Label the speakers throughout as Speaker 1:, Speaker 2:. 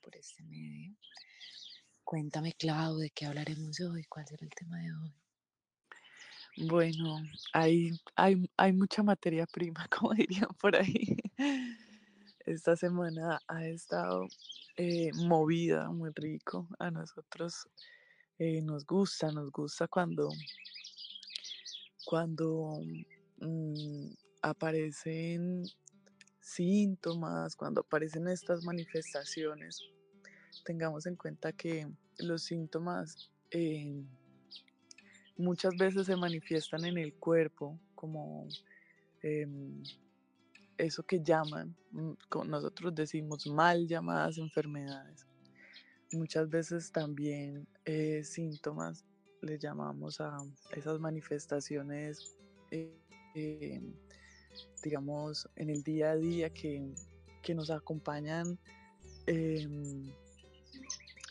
Speaker 1: por este medio. Cuéntame, Clau, de qué hablaremos hoy, cuál será el tema de hoy.
Speaker 2: Bueno, hay, hay, hay mucha materia prima, como dirían por ahí. Esta semana ha estado eh, movida, muy rico. A nosotros eh, nos gusta, nos gusta cuando, cuando mm, aparecen síntomas, cuando aparecen estas manifestaciones. Tengamos en cuenta que los síntomas eh, muchas veces se manifiestan en el cuerpo como em, eso que llaman, mm, nosotros decimos mal llamadas enfermedades. Muchas veces también eh, síntomas le llamamos a esas manifestaciones, eh, em, digamos, en el día a día que, que nos acompañan em,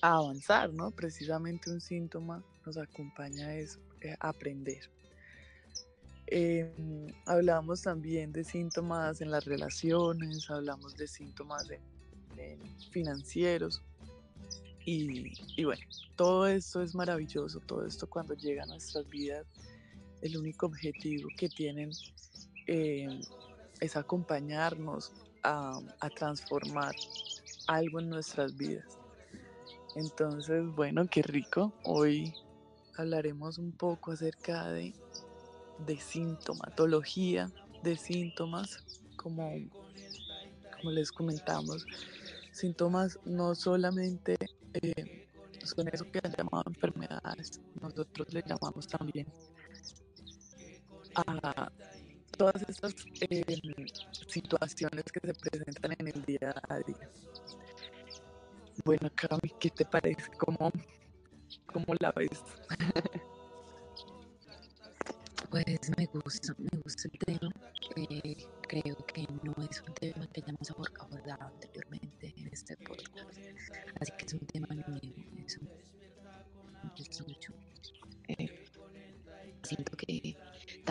Speaker 2: a avanzar, ¿no? Precisamente un síntoma nos acompaña a eso, eh, aprender. Em, hablamos también de síntomas en las relaciones, hablamos de síntomas financieros y, bueno, todo esto es maravilloso, todo esto cuando llega a nuestras vidas, el único objetivo que tienen em, es acompañarnos a, a transformar algo en nuestras vidas. Entonces, bueno, qué rico. Hoy hablaremos un poco acerca de, de sintomatología, de síntomas, como, como les comentamos. Síntomas no solamente eh, son eso que han llamado enfermedades, nosotros le llamamos también a todas estas eh, situaciones que se presentan en el día a día. Bueno, Cami, ¿qué te parece? ¿Cómo, cómo la ves?
Speaker 1: Pues me gusta, me gusta el tema. Eh, creo que no es un tema que hayamos abordado anteriormente en este podcast, así que es un tema nuevo. Me gusta mucho. Siento que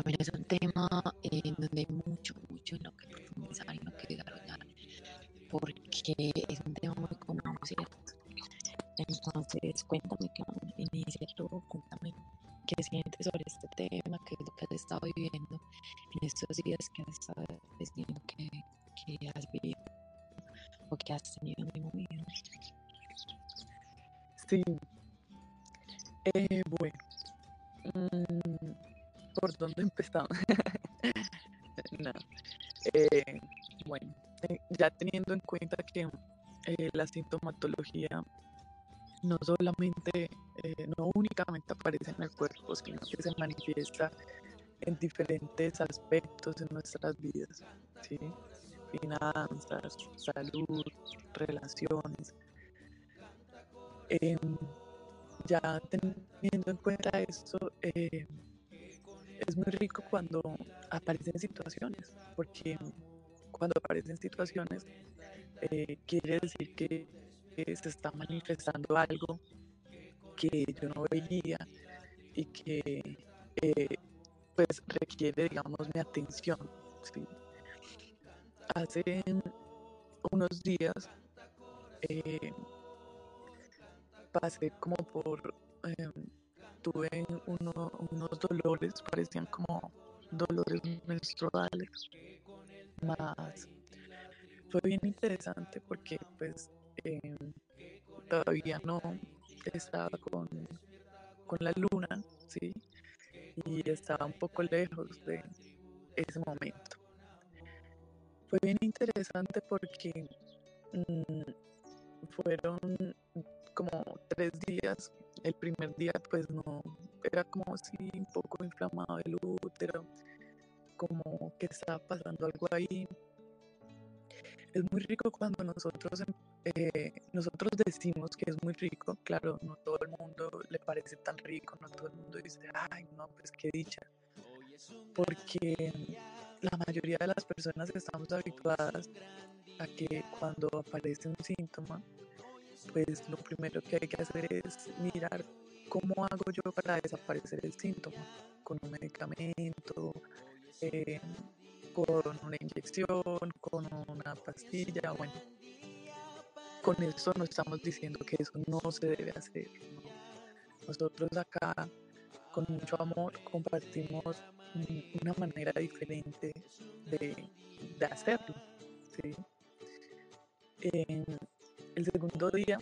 Speaker 1: también es un tema en donde hay mucho, mucho en lo que profundizar y lo que desarrollar, porque es un tema muy común, ¿cierto? Entonces, cuéntame, inicia todo, cuéntame qué sientes sobre este tema, qué es lo que has estado viviendo en estos días que has estado diciendo que, que has vivido o que has tenido en mi vida.
Speaker 2: Sí. ¿Por dónde empezamos? Eh, bueno, eh, ya teniendo en cuenta que la sintomatología no solamente, eh, no únicamente aparece en el cuerpo, sino que se manifiesta en diferentes aspectos en nuestras vidas, ¿sí? finanzas, salud, relaciones. Em, ya teniendo en cuenta esto, eh, es muy rico cuando aparecen situaciones, porque cuando aparecen situaciones eh, quiere decir que se está manifestando algo que yo no veía y que eh, pues requiere, digamos, mi atención. Hace unos días eh, pasé como por, tuve unos dolores, parecían como dolores menstruales, más fue bien interesante porque pues Em, todavía no estaba con, con la luna, ¿sí? Y estaba un poco lejos de ese momento. Fue bien interesante porque mm, fueron como tres días. El primer día pues no, era como si un poco inflamado el útero, como que estaba pasando algo ahí. Es muy rico cuando nosotros em, eh, nosotros decimos que es muy rico, claro, no todo el mundo le parece tan rico, no todo el mundo dice, ay, no, pues qué dicha, porque la mayoría de las personas estamos habituadas a que cuando aparece un síntoma, pues lo primero que hay que hacer es mirar cómo hago yo para desaparecer el síntoma, con un medicamento, eh, con una inyección, con una pastilla, bueno con esto no estamos diciendo que eso no se debe hacer. Nosotros acá, con mucho amor, compartimos una manera diferente de, de hacerlo. ¿sí? El segundo día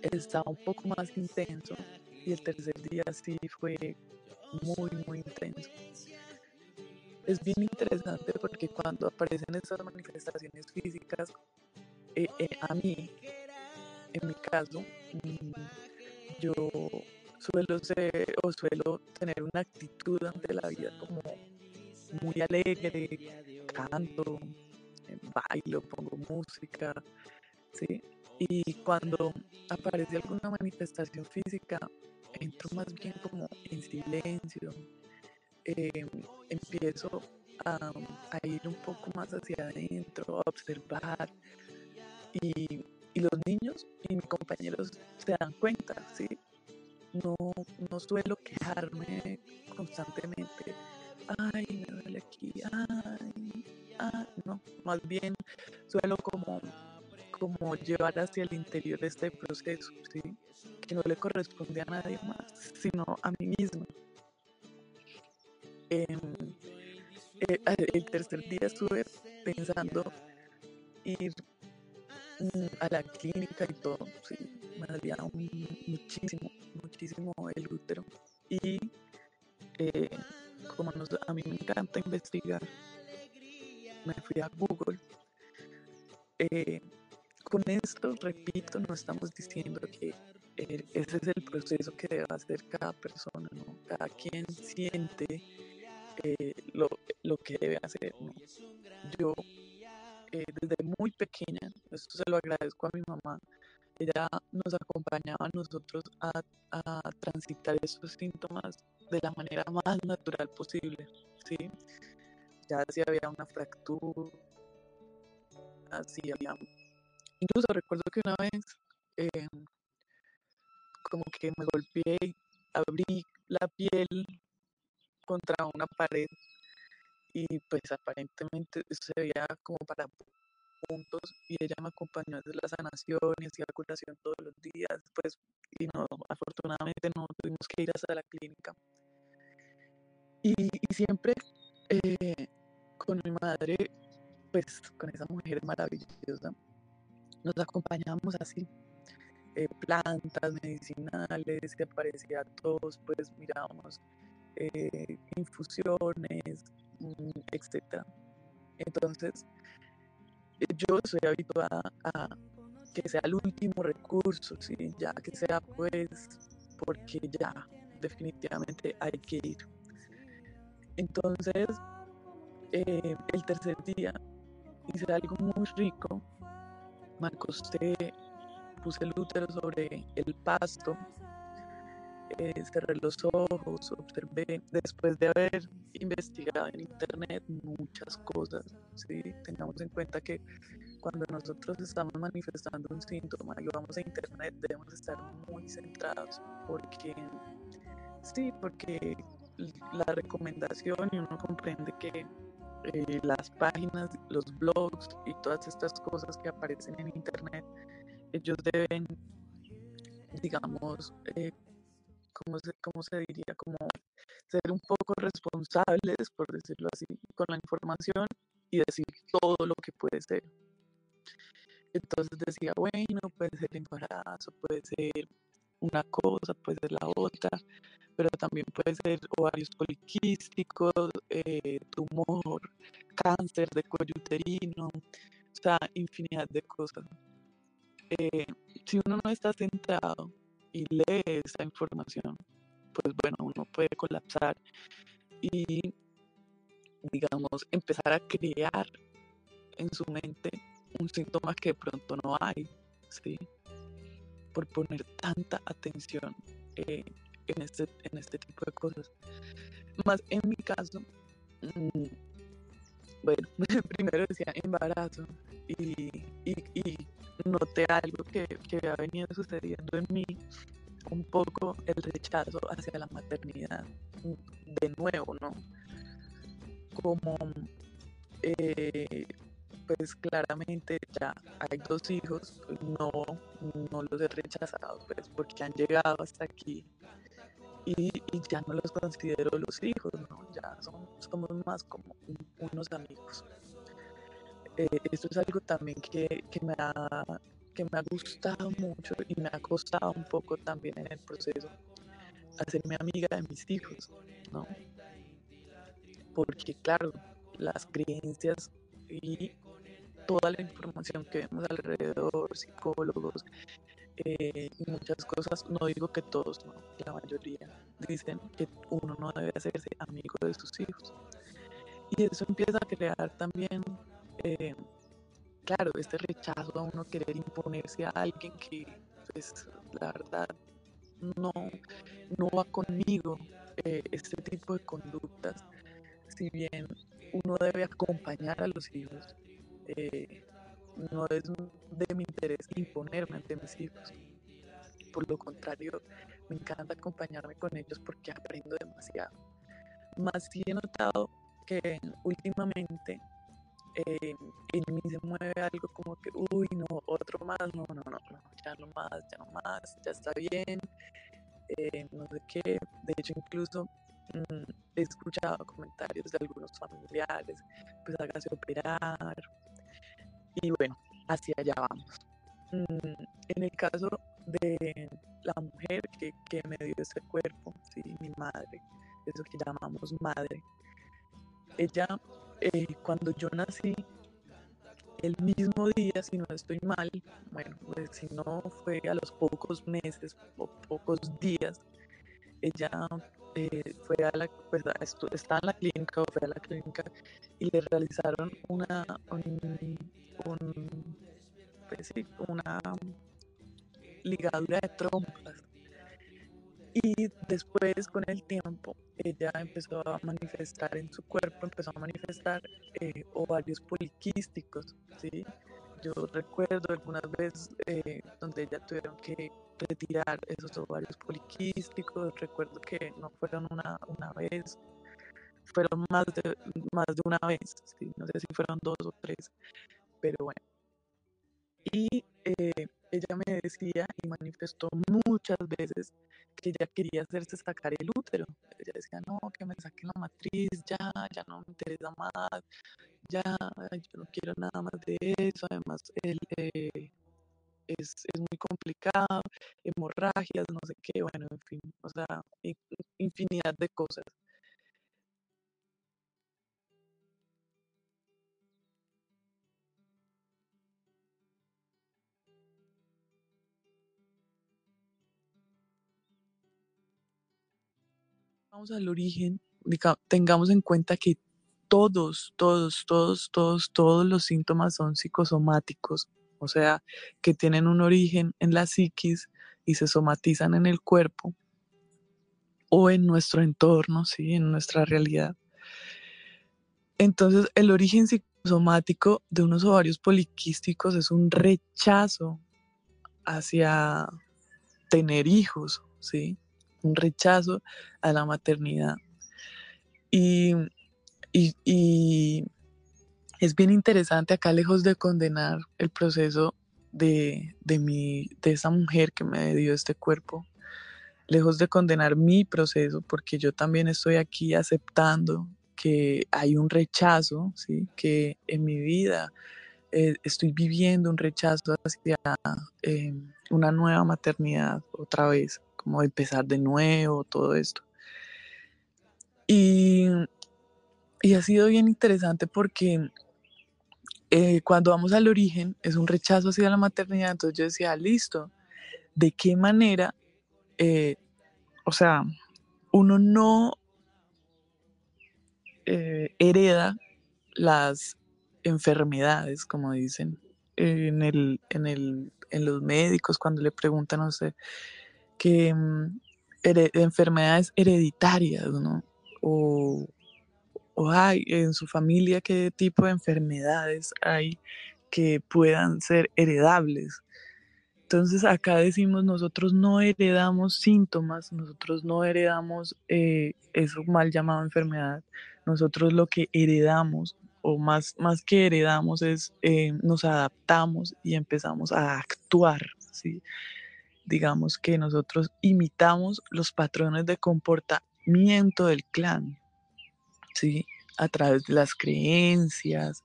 Speaker 2: estaba un poco más intenso y el tercer día sí fue muy, muy intenso. Es bien interesante porque cuando aparecen estas manifestaciones físicas, eh, eh, a mí, en mi caso, mm, yo suelo ser o suelo tener una actitud ante la vida como muy alegre, canto, eh, bailo, pongo música, ¿sí? Y cuando aparece alguna manifestación física, entro más bien como en silencio, em, empiezo a, ir un poco más hacia adentro, a observar. Y, los niños y mis compañeros se dan cuenta, ¿sí? No, no suelo quejarme constantemente. Ay, me duele aquí, ay, ay, no. Más bien suelo como, como llevar hacia el interior este proceso. Que no le corresponde a nadie más, sino a mí misma. Em, eh, el tercer día estuve pensando ir mm, a la clínica y todo, me dolía muchísimo, muchísimo el útero. Y eh, como a mí me encanta investigar, me fui a Google. Eh, con esto, repito, no estamos diciendo que ese es el proceso que debe hacer cada persona, ¿no? Cada quien siente eh, lo, lo, que debe hacer. Yo, eh, desde muy pequeña, esto se lo agradezco a mi mamá, ella nos acompañaba a nosotros a, a transitar esos síntomas de la manera más natural posible, ¿sí? Ya si había una fractura, así había... Incluso recuerdo que una vez eh, como que me golpeé, abrí la piel contra una pared y pues aparentemente se veía como para puntos y ella me acompañó hacer la sanación y hacía curación todos los días pues y no afortunadamente no tuvimos que ir hasta la clínica. Y, siempre eh, con mi madre pues con esa mujer maravillosa nos acompañábamos así eh, plantas medicinales que aparecía todos pues mirábamos eh, infusiones, mm, etc. Entonces, eh, yo soy habituada a que sea el último recurso, ¿sí? ya que sea pues porque ya definitivamente hay que ir. Entonces, el tercer día hice algo muy rico, me acosté, puse el útero sobre el pasto eh, cerré los ojos, observé, después de haber investigado en internet muchas cosas, ¿sí? tengamos en cuenta que cuando nosotros estamos manifestando un síntoma y vamos a internet debemos estar muy centrados porque sí, porque la recomendación y uno comprende que eh, las páginas, los blogs y todas estas cosas que aparecen en internet, ellos deben, digamos, eh, ¿cómo se, cómo se diría? Como ser un poco responsables, por decirlo así, con la información y decir todo lo que puede ser. Entonces decía, bueno, puede ser embarazo, puede ser una cosa, puede ser la otra, pero también puede ser ovarios poliquísticos, eh, tumor, cáncer de cuello uterino, o sea, infinidad de cosas. Eh, si uno no está centrado y lee esa información, pues bueno, uno puede colapsar y, digamos, empezar a crear en su mente un síntoma que pronto no hay, ¿sí? Por poner tanta atención eh, en, este, en este tipo de cosas. Más en mi caso, mm, bueno, primero decía embarazo y, y noté algo que, que había venido sucediendo en mí, un poco el rechazo hacia la maternidad, de nuevo, ¿no? Como, eh, pues claramente ya hay dos hijos, no, no los he rechazado pues porque han llegado hasta aquí y, ya no los considero los hijos, ¿no? ya somos más como unos amigos. Eh, esto es algo también que, que, me ha, que me ha gustado mucho y me ha costado un poco también en el proceso hacerme amiga de mis hijos, ¿no? Porque claro, las creencias y toda la información que vemos alrededor, psicólogos eh, y muchas cosas, no digo que todos, la mayoría dicen que uno no debe hacerse amigo de sus hijos. Y eso empieza a crear también, eh, claro, este rechazo a uno querer imponerse a alguien que, pues, la verdad, no, no va conmigo eh, este tipo de conductas. Si bien uno debe acompañar a los hijos, eh, no es de mi interés imponerme ante mis hijos. Por lo contrario, me encanta acompañarme con ellos porque aprendo demasiado. Más si he notado que últimamente eh, en mí se mueve algo como que, uy, no, otro más, no, no, no, no ya no más, ya no más, ya está bien, eh, no sé qué. De hecho, incluso mm, he escuchado comentarios de algunos familiares, pues hágase operar. Y bueno, hacia allá vamos. Mm, en el caso de la mujer que, que me dio ese cuerpo, ¿sí? mi madre, eso que llamamos madre, ella, eh, cuando yo nací, el mismo día, si no estoy mal, bueno, pues si no fue a los pocos meses o pocos días, ella eh, fue a la, pues, en la clínica o fue a la clínica y le realizaron una, un, pues una ligadura de trompas. Y después, con el tiempo, ella empezó a manifestar en su cuerpo, empezó a manifestar eh, ovarios poliquísticos, ¿sí? Yo recuerdo algunas veces eh, donde ella tuvieron que retirar esos ovarios poliquísticos, recuerdo que no fueron una, una vez, fueron más de, más de una vez, no sé si fueron dos o tres, pero bueno. Y eh, ella me decía y manifestó muchas veces que ella quería hacerse sacar el útero. Ella decía, no, que me saquen la matriz, ya, ya no me interesa más, ya, yo no quiero nada más de eso. Además, el, eh, es, es, muy complicado, hemorragias, no sé qué, bueno, en fin, o sea, infinidad de cosas. vamos al origen, tengamos en cuenta que todos, todos, todos, todos, todos los síntomas son psicosomáticos, o sea, que tienen un origen en la psiquis y se somatizan en el cuerpo o en nuestro entorno, ¿sí? en nuestra realidad. Entonces, el origen psicosomático de unos ovarios poliquísticos es un rechazo hacia tener hijos, ¿sí? un rechazo a la maternidad. Y, es bien interesante acá, lejos de condenar el proceso de, de, de esa mujer que me dio este cuerpo, lejos de condenar mi proceso, porque yo también estoy aquí aceptando que hay un rechazo, ¿sí? que en mi vida eh, estoy viviendo un rechazo hacia eh, una nueva maternidad otra vez como empezar de nuevo, todo esto. Y, ha sido bien interesante porque eh, cuando vamos al origen es un rechazo hacia la maternidad, entonces yo decía, listo, ¿de qué manera, eh, o sea, uno no eh, hereda las enfermedades, como dicen en, el, en, el, en los médicos cuando le preguntan, no sé, que mm, enfermedades hereditarias, ¿no? O, hay en su familia qué tipo de enfermedades hay que puedan ser heredables. Entonces acá decimos nosotros no heredamos síntomas, nosotros no heredamos eh, eso mal llamado enfermedad, nosotros lo que heredamos o más, más que heredamos es eh, nos adaptamos y empezamos a actuar, ¿sí? Digamos que nosotros imitamos los patrones de comportamiento del clan, ¿sí? A través de las creencias,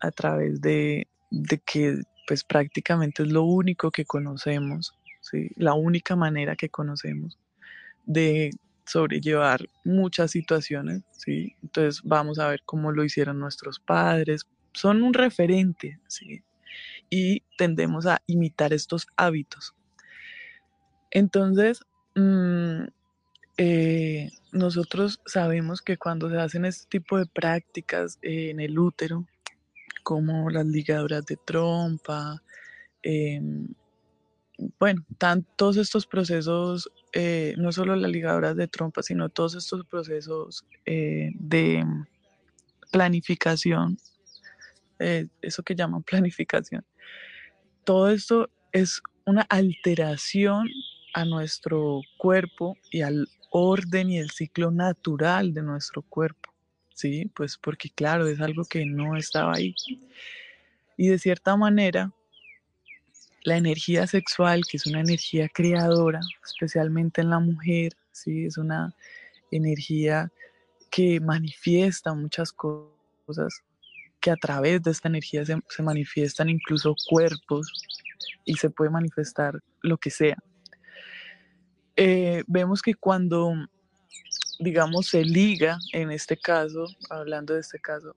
Speaker 2: a través de, de que pues prácticamente es lo único que conocemos, ¿sí? La única manera que conocemos de sobrellevar muchas situaciones, ¿sí? Entonces vamos a ver cómo lo hicieron nuestros padres. Son un referente, ¿sí? Y tendemos a imitar estos hábitos. Entonces, mm, eh, nosotros sabemos que cuando se hacen este tipo de prácticas en el útero, como las ligaduras de trompa, em, bueno, todos estos procesos, eh, no solo las ligaduras de trompa, sino todos estos procesos eh, de planificación, eh, eso que llaman planificación, todo esto es una alteración a nuestro cuerpo y al orden y el ciclo natural de nuestro cuerpo, ¿sí? Pues porque claro, es algo que no estaba ahí. Y de cierta manera, la energía sexual, que es una energía creadora, especialmente en la mujer, ¿sí? es una energía que manifiesta muchas cosas, que a través de esta energía se, se manifiestan incluso cuerpos y se puede manifestar lo que sea. Eh, vemos que cuando, digamos, se liga, en este caso, hablando de este caso,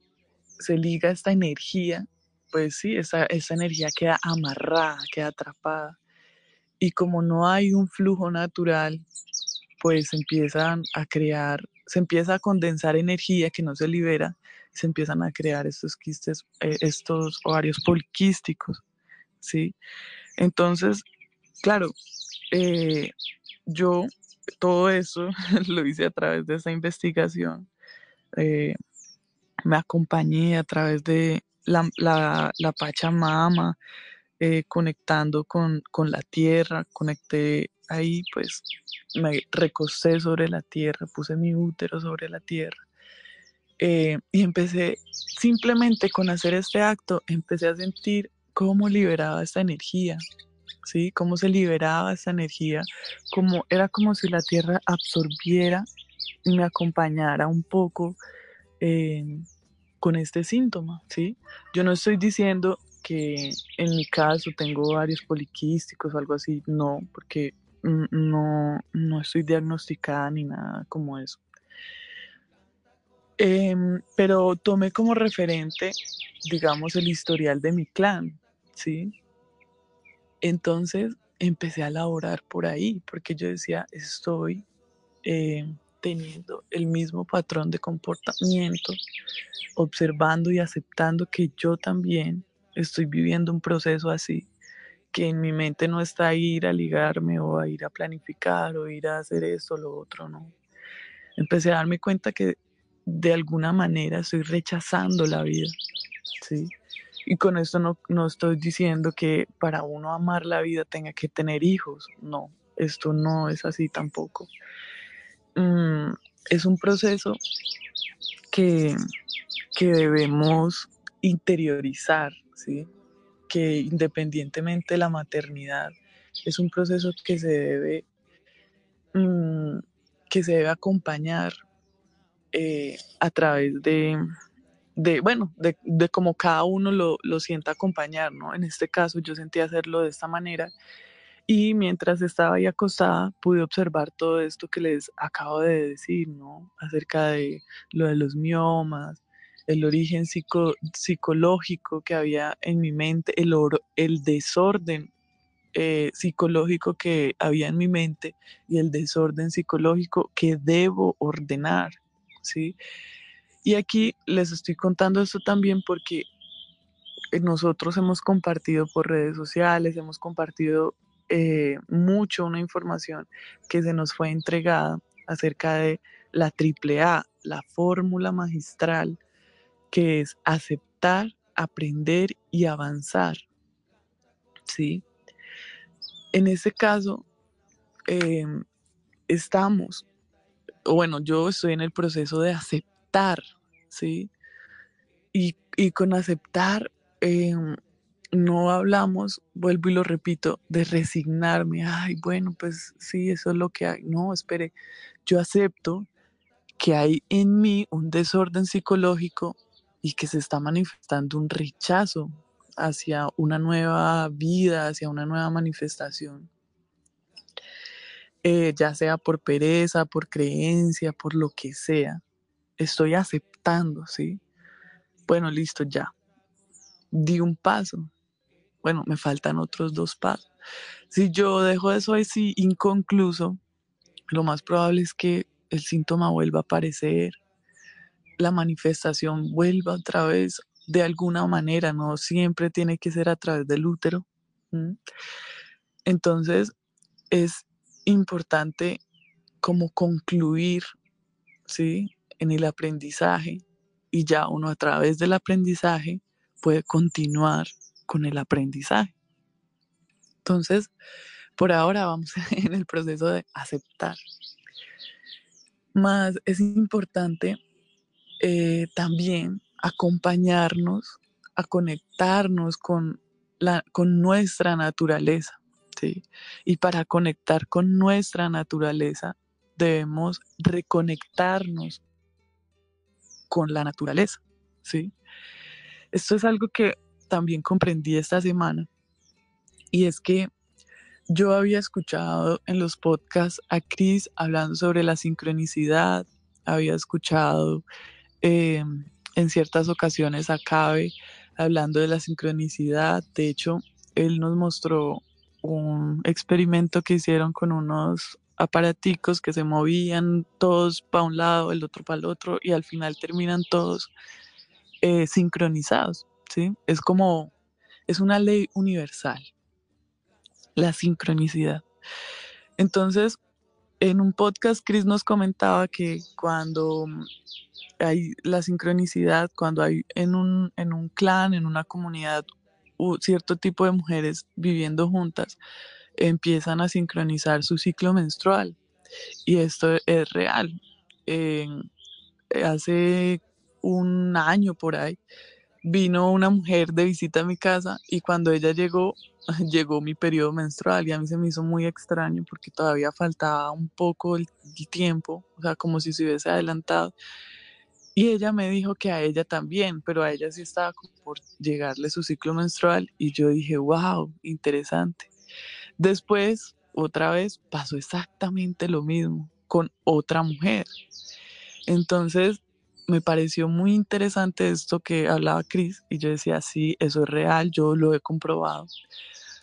Speaker 2: se liga esta energía pues sí, esa, esa energía queda amarrada, queda atrapada. Y como no hay un flujo natural, pues empiezan a crear, se empieza a condensar energía que no se libera, se empiezan a crear estos quistes, eh, estos ovarios poliquísticos, ¿sí? Entonces, claro, eh, yo todo eso lo hice a través de esa investigación, eh, me acompañé a través de la, la, la Pachamama, eh, conectando con, con, la tierra, conecté ahí, pues me recosté sobre la tierra, puse mi útero sobre la tierra. Eh, y empecé simplemente con hacer este acto, empecé a sentir cómo liberaba esta energía, ¿sí? Cómo se liberaba esta energía, como era como si la tierra absorbiera y me acompañara un poco eh, con este síntoma, ¿sí? Yo no estoy diciendo que en mi caso tengo varios poliquísticos o algo así, no, porque no, no estoy diagnosticada ni nada como eso. Em, pero tomé como referente, digamos, el historial de mi clan, ¿sí? Entonces empecé a laborar por ahí, porque yo decía, estoy em, teniendo el mismo patrón de comportamiento, observando y aceptando que yo también estoy viviendo un proceso así, que en mi mente no está ir a ligarme o a ir a planificar o ir a hacer esto o lo otro, no. Empecé a darme cuenta que de alguna manera estoy rechazando la vida, ¿sí? Y con esto no, no estoy diciendo que para uno amar la vida tenga que tener hijos, no, esto no es así tampoco. Mm, es un proceso que, que debemos interiorizar, ¿sí? que independientemente de la maternidad, es un proceso que se debe, mm, que se debe acompañar eh, a través de, de bueno, de, de cómo cada uno lo, lo sienta acompañar, ¿no? En este caso yo sentí hacerlo de esta manera y mientras estaba ahí acostada, pude observar todo esto que les acabo de decir, ¿no? Acerca de lo de los miomas, el origen psicológico que había en mi mente, el, el desorden eh, psicológico que había en mi mente y el desorden psicológico que debo ordenar, ¿sí? Y aquí les estoy contando esto también porque nosotros hemos compartido por redes sociales, hemos compartido eh, mucho una información que se nos fue entregada acerca de la AAA, la fórmula magistral, que es aceptar, aprender y avanzar. ¿Sí? En este caso, em, estamos, bueno, yo estoy en el proceso de aceptar, ¿sí? y, con aceptar, em, no hablamos, vuelvo y lo repito, de resignarme. Ay, bueno, pues sí, eso es lo que hay. No, espere, yo acepto que hay en mí un desorden psicológico y que se está manifestando un rechazo hacia una nueva vida, hacia una nueva manifestación. Eh, ya sea por pereza, por creencia, por lo que sea. Estoy aceptando, ¿sí? Bueno, listo, ya. Di un paso. Bueno, me faltan otros dos pasos. Si yo dejo eso así inconcluso, lo más probable es que el síntoma vuelva a aparecer, la manifestación vuelva otra vez de alguna manera, no siempre tiene que ser a través del útero. Entonces, es importante como concluir, ¿sí? En el aprendizaje y ya uno a través del aprendizaje puede continuar con el aprendizaje. Entonces, por ahora vamos en el proceso de aceptar. Más es importante eh, también acompañarnos a conectarnos con, la, con nuestra naturaleza. ¿sí? Y para conectar con nuestra naturaleza debemos reconectarnos con la naturaleza. ¿sí? Esto es algo que también comprendí esta semana y es que yo había escuchado en los podcasts a Chris hablando sobre la sincronicidad, había escuchado em, en ciertas ocasiones a Cabe hablando de la sincronicidad. De hecho, él nos mostró un experimento que hicieron con unos aparaticos que se movían todos para un lado, el otro para el otro, y al final terminan todos eh, sincronizados. ¿sí? Es como, es una ley universal la sincronicidad. Entonces, en un podcast, Chris nos comentaba que cuando hay la sincronicidad, cuando hay en un, en un clan, en una comunidad, cierto tipo de mujeres viviendo juntas, empiezan a sincronizar su ciclo menstrual. Y esto es real. hace un año por ahí, vino una mujer de visita a mi casa y cuando ella llegó, llegó mi periodo menstrual y a mí se me hizo muy extraño porque todavía faltaba un poco el, tiempo, o sea, como si se hubiese adelantado. Y ella me dijo que a ella también, pero a ella sí estaba por llegarle su ciclo menstrual y yo dije, wow, interesante. Después, otra vez, pasó exactamente lo mismo con otra mujer. Entonces, me pareció muy interesante esto que hablaba Cris y yo decía, sí, eso es real, yo lo he comprobado.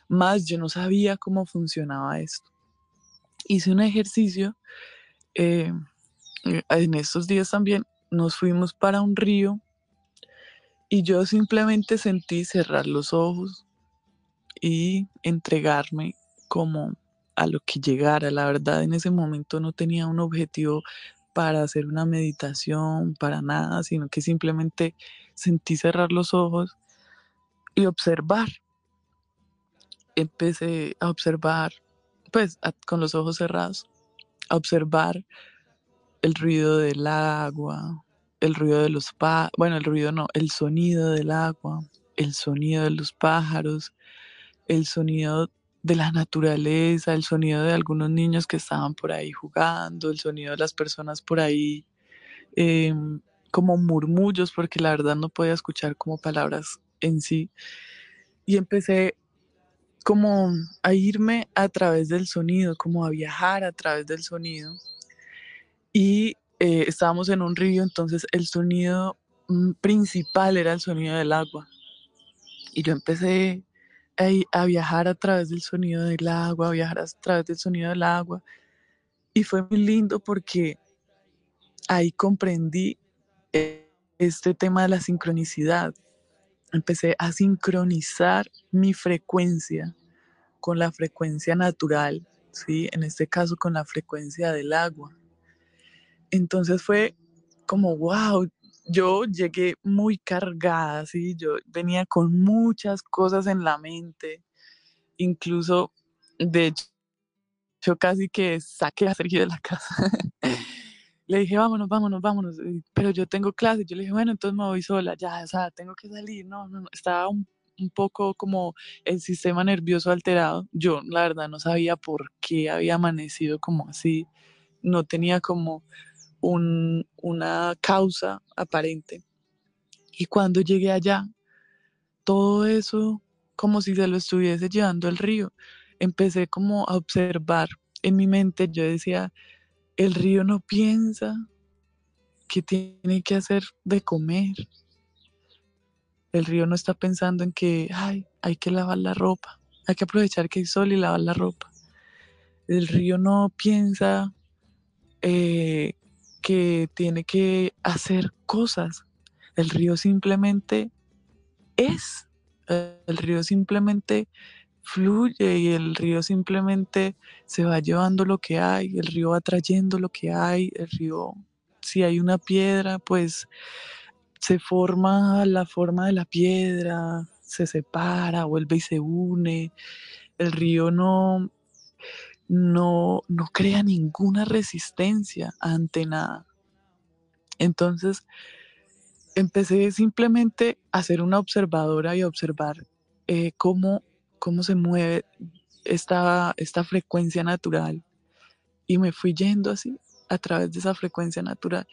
Speaker 2: Más yo no sabía cómo funcionaba esto. Hice un ejercicio eh, en estos días también, nos fuimos para un río y yo simplemente sentí cerrar los ojos y entregarme como a lo que llegara. La verdad, en ese momento no tenía un objetivo para hacer una meditación, para nada, sino que simplemente sentí cerrar los ojos y observar. Empecé a observar, pues con los ojos cerrados, a observar el ruido del agua, el ruido de los pájaros, bueno, el ruido no, el sonido del agua, el sonido de los pájaros, el sonido de la naturaleza, el sonido de algunos niños que estaban por ahí jugando, el sonido de las personas por ahí em, como murmullos, porque la verdad no podía escuchar como palabras en sí. Y empecé como a irme a través del sonido, como a viajar a través del sonido. Y eh, estábamos en un río, entonces el sonido mm, principal era el sonido del agua. Y yo empecé a, viajar a través del sonido del agua, a viajar a través del sonido del agua. Y fue muy lindo porque ahí comprendí eh, este tema de la sincronicidad. Empecé a sincronizar mi frecuencia con la frecuencia natural, ¿sí? En este caso con la frecuencia del agua. Entonces fue como, wow, yo llegué muy cargada, ¿sí? Yo venía con muchas cosas en la mente, incluso, de hecho, yo casi que saqué a Sergio de la casa. le dije, vámonos, vámonos, vámonos, pero yo tengo clase. Yo le dije, bueno, entonces me voy sola, ya, o sea, tengo que salir. No, no, no, estaba un, un poco como el sistema nervioso alterado. Yo, la verdad, no sabía por qué había amanecido como así. No tenía como un, una causa aparente. Y cuando llegué allá, todo eso como si se lo estuviese llevando el río. Empecé como a observar en mi mente, yo decía, el río no piensa que tiene que hacer de comer. El río no está pensando en que Ay, hay que lavar la ropa, hay que aprovechar que hay sol y lavar la ropa. El río no piensa eh, que tiene que hacer cosas. El río simplemente es. El río simplemente fluye y el río simplemente se va llevando lo que hay, el río va trayendo lo que hay, el río, si hay una piedra, pues se forma la forma de la piedra, se separa, vuelve y se une. El río no, no, no crea ninguna resistencia ante nada. Entonces, empecé simplemente a ser una observadora y a observar eh, cómo cómo se mueve esta, esta frecuencia natural. Y me fui yendo así a través de esa frecuencia natural.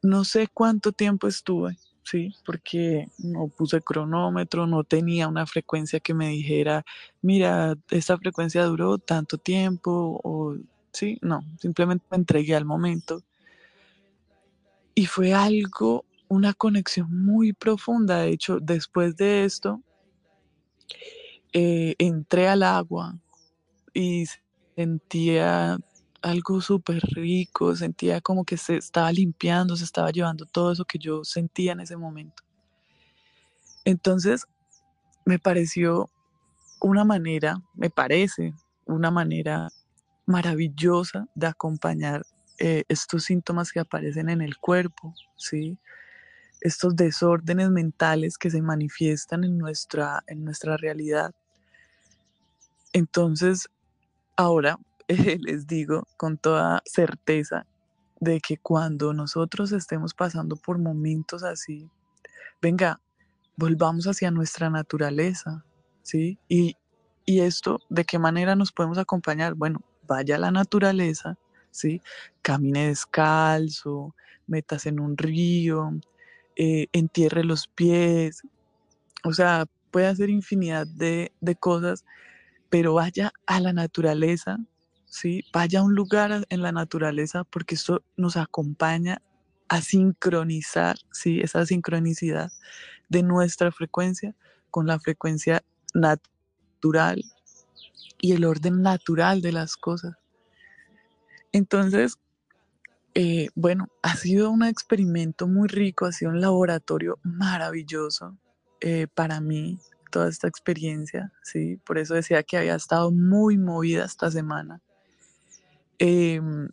Speaker 2: No sé cuánto tiempo estuve, sí, porque no puse cronómetro, no tenía una frecuencia que me dijera, mira, esta frecuencia duró tanto tiempo, o sí, no, simplemente me entregué al momento. Y fue algo, una conexión muy profunda. De hecho, después de esto, eh, entré al agua y sentía algo súper rico, sentía como que se estaba limpiando, se estaba llevando todo eso que yo sentía en ese momento. Entonces, me pareció una manera, me parece una manera maravillosa de acompañar eh, estos síntomas que aparecen en el cuerpo, ¿sí? estos desórdenes mentales que se manifiestan en nuestra, en nuestra realidad. Entonces, ahora les digo con toda certeza de que cuando nosotros estemos pasando por momentos así, venga, volvamos hacia nuestra naturaleza, ¿sí? Y, y esto, ¿de qué manera nos podemos acompañar? Bueno, vaya a la naturaleza, ¿sí? Camine descalzo, metas en un río, eh, entierre los pies, o sea, puede hacer infinidad de, cosas, pero vaya a la naturaleza, ¿sí? Vaya a un lugar en la naturaleza porque esto nos acompaña a sincronizar, ¿sí? Esa sincronicidad de nuestra frecuencia con la frecuencia natural y el orden natural de las cosas. Entonces, eh, bueno, ha sido un experimento muy rico, ha sido un laboratorio maravilloso eh, para mí, toda esta experiencia, ¿sí? Por eso decía que había estado muy movida esta semana. Em,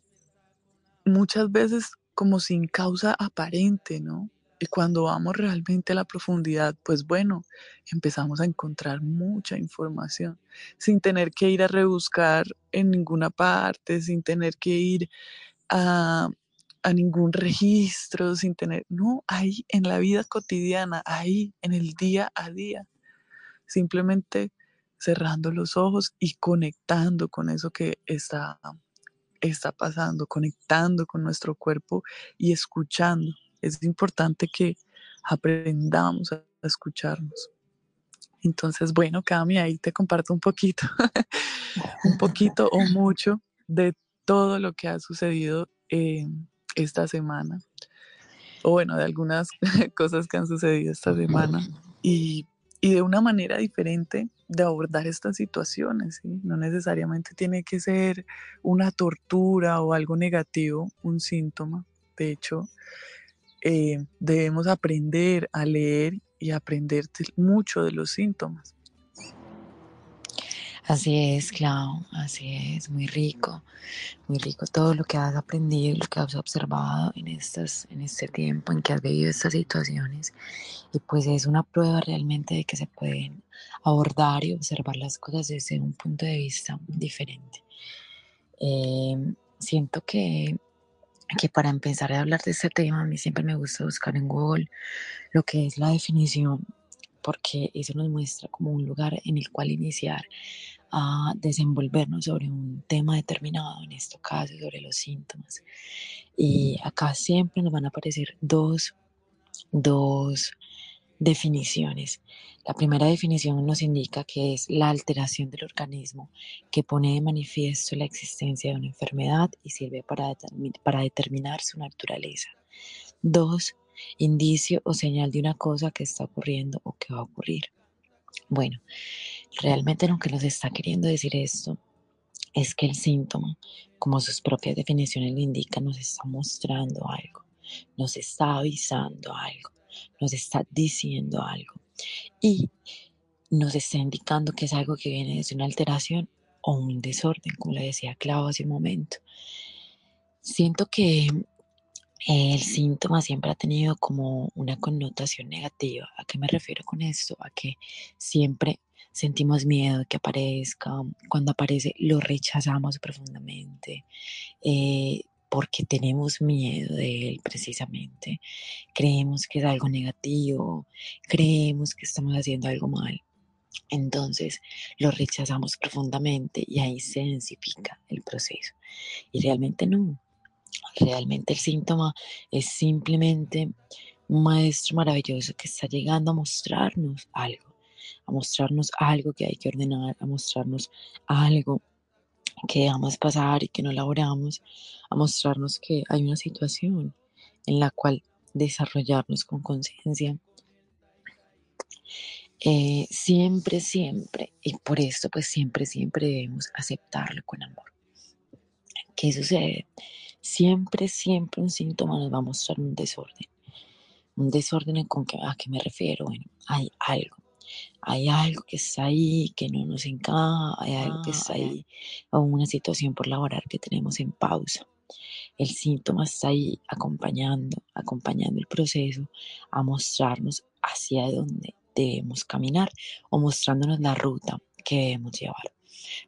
Speaker 2: muchas veces como sin causa aparente, ¿no? Y cuando vamos realmente a la profundidad, pues bueno, empezamos a encontrar mucha información, sin tener que ir a rebuscar en ninguna parte, sin tener que ir a, ningún registro, sin tener, no, ahí en la vida cotidiana, ahí en el día a día, simplemente cerrando los ojos y conectando con eso que está, está pasando, conectando con nuestro cuerpo y escuchando. Es importante que aprendamos a escucharnos. Entonces, bueno, Cami, ahí te comparto un poquito, un poquito o mucho de todo lo que ha sucedido esta semana, o bueno, de algunas cosas que han sucedido esta semana, y, de una manera diferente de abordar estas situaciones, no necesariamente tiene que ser una tortura o algo negativo, un síntoma, de hecho, eh, debemos aprender a leer y aprender mucho de los síntomas.
Speaker 1: Así es, Clau, así es, muy rico, muy rico todo lo que has aprendido, lo que has observado en, estas, en este tiempo en que has vivido estas situaciones. Y pues es una prueba realmente de que se pueden abordar y observar las cosas desde un punto de vista diferente. Em, siento que que para empezar a hablar de este tema, a mí siempre me gusta buscar en Google lo que es la definición, porque eso nos muestra como un lugar en el cual iniciar a desenvolvernos sobre un tema determinado, en este caso sobre los síntomas. Y acá siempre nos van a aparecer dos, dos definiciones. La primera definición nos indica que es la alteración del organismo que pone de manifiesto la existencia de una enfermedad y sirve para, para determinar su naturaleza. Dos, indicio o señal de una cosa que está ocurriendo o que va a ocurrir. Bueno, realmente lo que nos está queriendo decir esto es que el síntoma, como sus propias definiciones lo indican, nos está mostrando algo, nos está avisando algo, nos está diciendo algo y nos está indicando que es algo que viene desde una alteración o un desorden, como le decía Clau hace un momento. Siento que el síntoma siempre ha tenido como una connotación negativa. ¿A qué me refiero con esto? A que siempre sentimos miedo de que aparezca. Cuando aparece lo rechazamos profundamente eh, porque tenemos miedo de él precisamente. Creemos que es algo negativo, creemos que estamos haciendo algo mal. Entonces lo rechazamos profundamente y ahí se densifica el proceso. Y realmente no. Realmente el síntoma es simplemente un maestro maravilloso que está llegando a mostrarnos algo, a mostrarnos algo que hay que ordenar, a mostrarnos algo que dejamos pasar y que no elaboramos, a mostrarnos que hay una situación en la cual desarrollarnos con conciencia. Eh, siempre, siempre, y por esto pues siempre, siempre debemos aceptarlo con amor. ¿Qué sucede? Siempre, siempre un síntoma nos va a mostrar un desorden. Un desorden con qué, a qué me refiero. Bueno, hay algo. Hay algo que está ahí que no nos encaja, hay algo que está ah, ahí, o una situación por laborar que tenemos en pausa. El síntoma está ahí acompañando, acompañando el proceso a mostrarnos hacia dónde debemos caminar o mostrándonos la ruta que debemos llevar.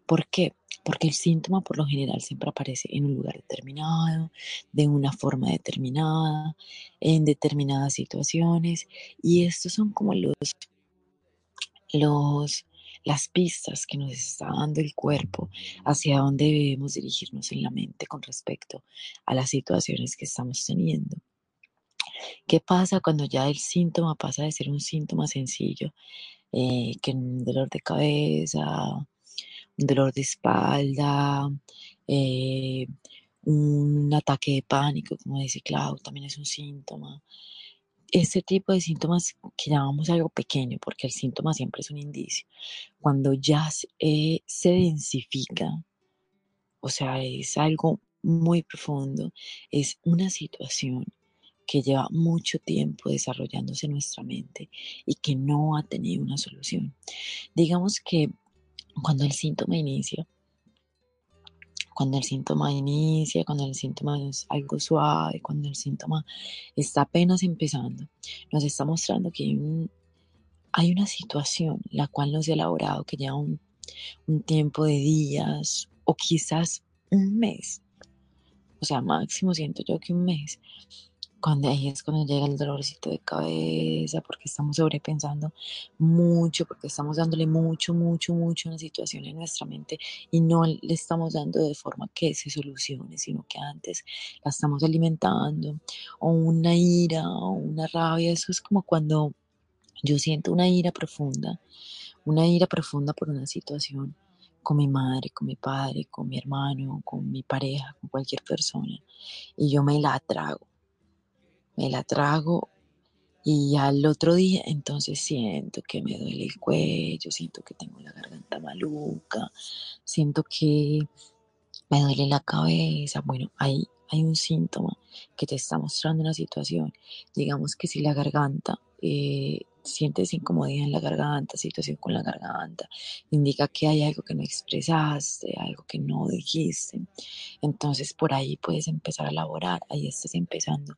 Speaker 1: ¿Por qué? Porque el síntoma por lo general siempre aparece en un lugar determinado, de una forma determinada, en determinadas situaciones. Y estos son como los, los, las pistas que nos está dando el cuerpo hacia dónde debemos dirigirnos en la mente con respecto a las situaciones que estamos teniendo. ¿Qué pasa cuando ya el síntoma pasa de ser un síntoma sencillo, eh, que un dolor de cabeza, dolor de espalda, eh, un ataque de pánico, como dice Clau, también es un síntoma. Este tipo de síntomas que llamamos algo pequeño, porque el síntoma siempre es un indicio. Cuando ya eh, se densifica, o sea, es algo muy profundo, es una situación que lleva mucho tiempo desarrollándose en nuestra mente y que no ha tenido una solución. Digamos que cuando el síntoma inicia, cuando el síntoma inicia, cuando el síntoma es algo suave, cuando el síntoma está apenas empezando, nos está mostrando que hay, una situación la cual no se ha elaborado, que lleva un, un tiempo de días o quizás un mes. O sea, máximo siento yo que un mes cuando ahí es cuando llega el dolorcito de cabeza, porque estamos sobrepensando mucho, porque estamos dándole mucho, mucho, mucho a una situación en nuestra mente y no le estamos dando de forma que se solucione, sino que antes la estamos alimentando, o una ira, o una rabia, eso es como cuando yo siento una ira profunda, una ira profunda por una situación con mi madre, con mi padre, con mi hermano, con mi pareja, con cualquier persona, y yo me la trago me la trago y al otro día entonces siento que me duele el cuello, siento que tengo la garganta maluca, siento que me duele la cabeza. Bueno, hay, hay un síntoma que te está mostrando una situación. Digamos que si la garganta, eh, sientes incomodidad en la garganta, situación con la garganta, indica que hay algo que no expresaste, algo que no dijiste. Entonces por ahí puedes empezar a elaborar, ahí estás empezando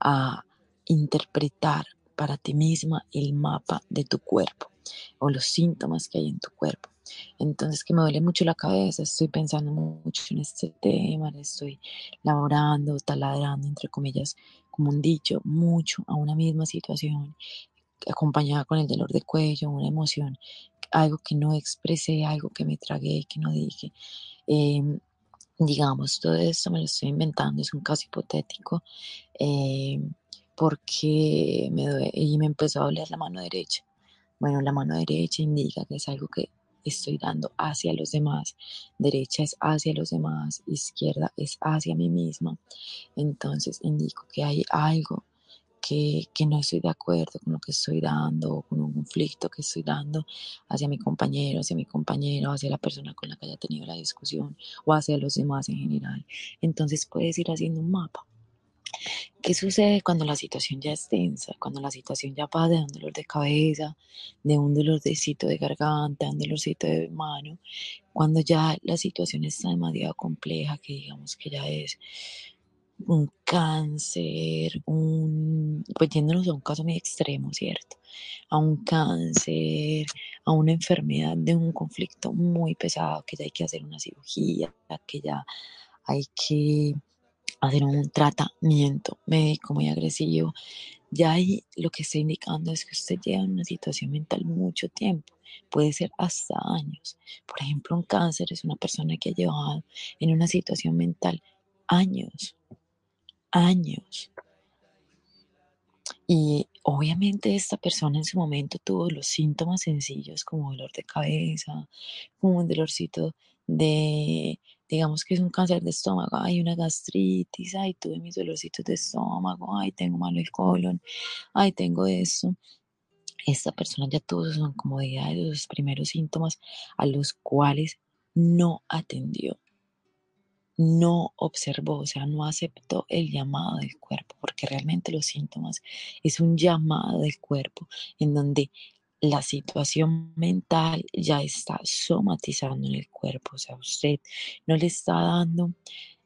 Speaker 1: a interpretar para ti misma el mapa de tu cuerpo o los síntomas que hay en tu cuerpo. Entonces que me duele mucho la cabeza, estoy pensando mucho en este tema, estoy laborando, taladrando, entre comillas, como un dicho, mucho a una misma situación, acompañada con el dolor de cuello, una emoción, algo que no expresé, algo que me tragué, que no dije. Em, digamos, todo esto me lo estoy inventando, es un caso hipotético, em, porque me y me empezó a doler la mano derecha. Bueno, la mano derecha indica que es algo que estoy dando hacia los demás, derecha es hacia los demás, izquierda es hacia mí misma. Entonces indico que hay algo que, que, no estoy de acuerdo con lo que estoy dando, con un conflicto que estoy dando hacia mi compañero, hacia mi compañero, hacia la persona con la que haya tenido la discusión o hacia los demás en general. Entonces puedes ir haciendo un mapa ¿Qué sucede cuando la situación ya es tensa? Cuando la situación ya pasa de un dolor de cabeza, de un dolorcito de garganta, un dolorcito de mano, cuando ya la situación está demasiado compleja, que digamos que ya es un cáncer, un, pues yéndonos a un caso muy extremo, ¿cierto? A un cáncer, a una enfermedad de un conflicto muy pesado, que ya hay que hacer una cirugía, que ya hay que hacer un tratamiento médico muy agresivo, ya ahí lo que está indicando es que usted lleva en una situación mental mucho tiempo, puede ser hasta años. Por ejemplo, un cáncer es una persona que ha llevado en una situación mental años, años. Y obviamente esta persona en su momento tuvo los síntomas sencillos como dolor de cabeza, como un dolorcito de digamos que es un cáncer de estómago, hay una gastritis, ay, tuve mis dolorcitos de estómago, ay, tengo malo el colon, ay, tengo eso. Esta persona ya tuvo sus incomodidades, sus primeros síntomas a los cuales no atendió, no observó, o sea, no aceptó el llamado del cuerpo, porque realmente los síntomas es un llamado del cuerpo en donde la situación mental ya está somatizando en el cuerpo, o sea, usted no le está dando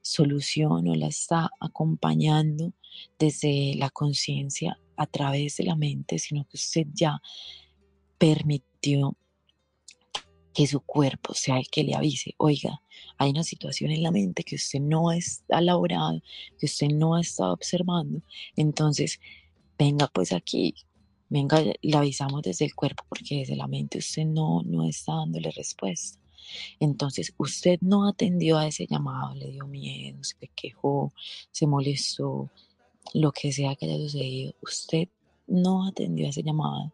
Speaker 1: solución o la está acompañando desde la conciencia a través de la mente, sino que usted ya permitió que su cuerpo sea el que le avise, oiga, hay una situación en la mente que usted no está elaborado, que usted no estado observando, entonces venga pues aquí, venga, le avisamos desde el cuerpo porque desde la mente usted no, no está dándole respuesta. Entonces usted no atendió a ese llamado, le dio miedo, se quejó, se molestó, lo que sea que haya sucedido, usted no atendió ese llamado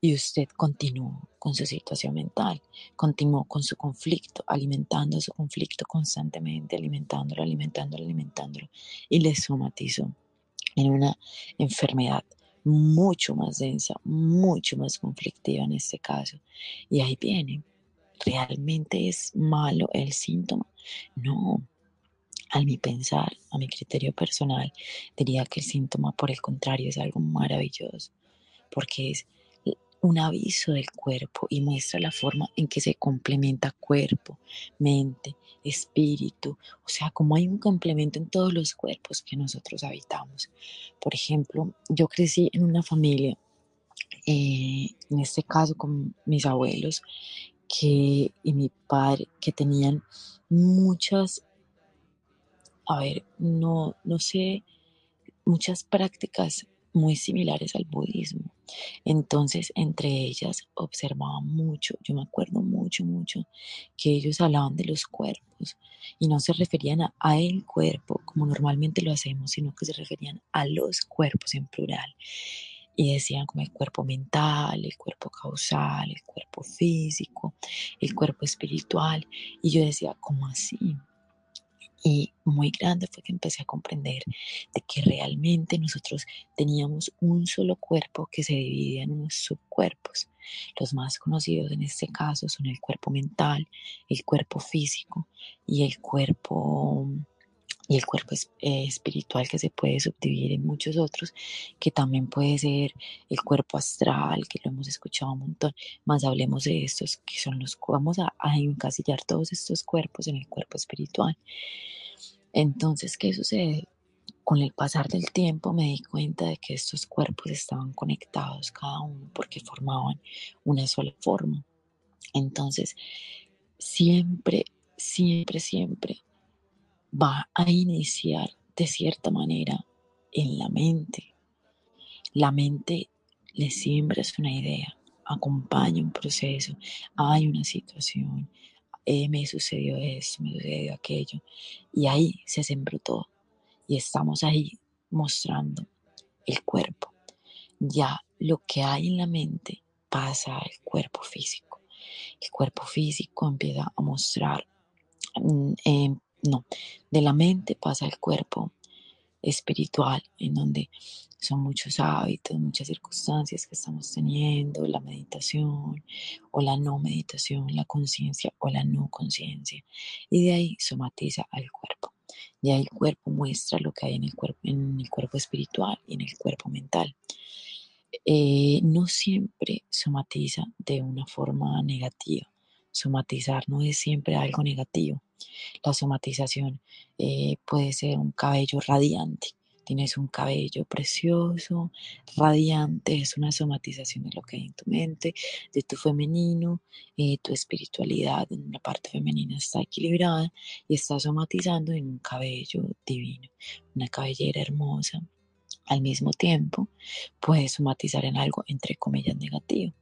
Speaker 1: y usted continuó con su situación mental, continuó con su conflicto, alimentando su conflicto constantemente, alimentándolo, alimentándolo, alimentándolo y le somatizó en una enfermedad mucho más densa, mucho más conflictiva en este caso. Y ahí viene, ¿realmente es malo el síntoma? No. A mi pensar, a mi criterio personal, diría que el síntoma, por el contrario, es algo maravilloso, porque es un aviso del cuerpo y muestra la forma en que se complementa cuerpo, mente, espíritu, o sea, como hay un complemento en todos los cuerpos que nosotros habitamos. Por ejemplo, yo crecí en una familia, eh, en este caso con mis abuelos que, y mi padre, que tenían muchas, a ver, no, no sé, muchas prácticas muy similares al budismo. Entonces, entre ellas observaba mucho, yo me acuerdo mucho, mucho, que ellos hablaban de los cuerpos y no se referían a, el cuerpo como normalmente lo hacemos, sino que se referían a los cuerpos en plural. Y decían como el cuerpo mental, el cuerpo causal, el cuerpo físico, el cuerpo espiritual. Y yo decía, ¿cómo así? Y muy grande fue que empecé a comprender de que realmente nosotros teníamos un solo cuerpo que se dividía en unos subcuerpos. Los más conocidos en este caso son el cuerpo mental, el cuerpo físico y el cuerpo y el cuerpo eh, espiritual que se puede subdividir en muchos otros, que también puede ser el cuerpo astral, que lo hemos escuchado un montón, más hablemos de estos, que son los, vamos a, a encasillar todos estos cuerpos en el cuerpo espiritual. Entonces, ¿qué sucede? Con el pasar del tiempo me di cuenta de que estos cuerpos estaban conectados cada uno porque formaban una sola forma. Entonces, siempre, siempre, siempre va a iniciar de cierta manera en la mente. La mente le siembras una idea, acompaña un proceso, hay una situación, eh, me sucedió esto, me sucedió aquello, y ahí se sembró todo. Y estamos ahí mostrando el cuerpo. Ya lo que hay en la mente pasa al cuerpo físico. El cuerpo físico empieza a mostrar, mm, em, no, de la mente pasa al cuerpo espiritual, en donde son muchos hábitos, muchas circunstancias que estamos teniendo, la meditación o la no meditación, la conciencia o la no conciencia. Y de ahí somatiza al cuerpo. Ahí el cuerpo muestra lo que hay en el cuerpo, en el cuerpo espiritual y en el cuerpo mental. Eh, no siempre somatiza de una forma negativa. Somatizar no es siempre algo negativo. La somatización eh, puede ser un cabello radiante. Tienes un cabello precioso, radiante, es una somatización de lo que hay en tu mente, de tu femenino, eh, tu espiritualidad en la parte femenina está equilibrada y está somatizando en un cabello divino, una cabellera hermosa. Al mismo tiempo, puede somatizar en algo entre comillas negativo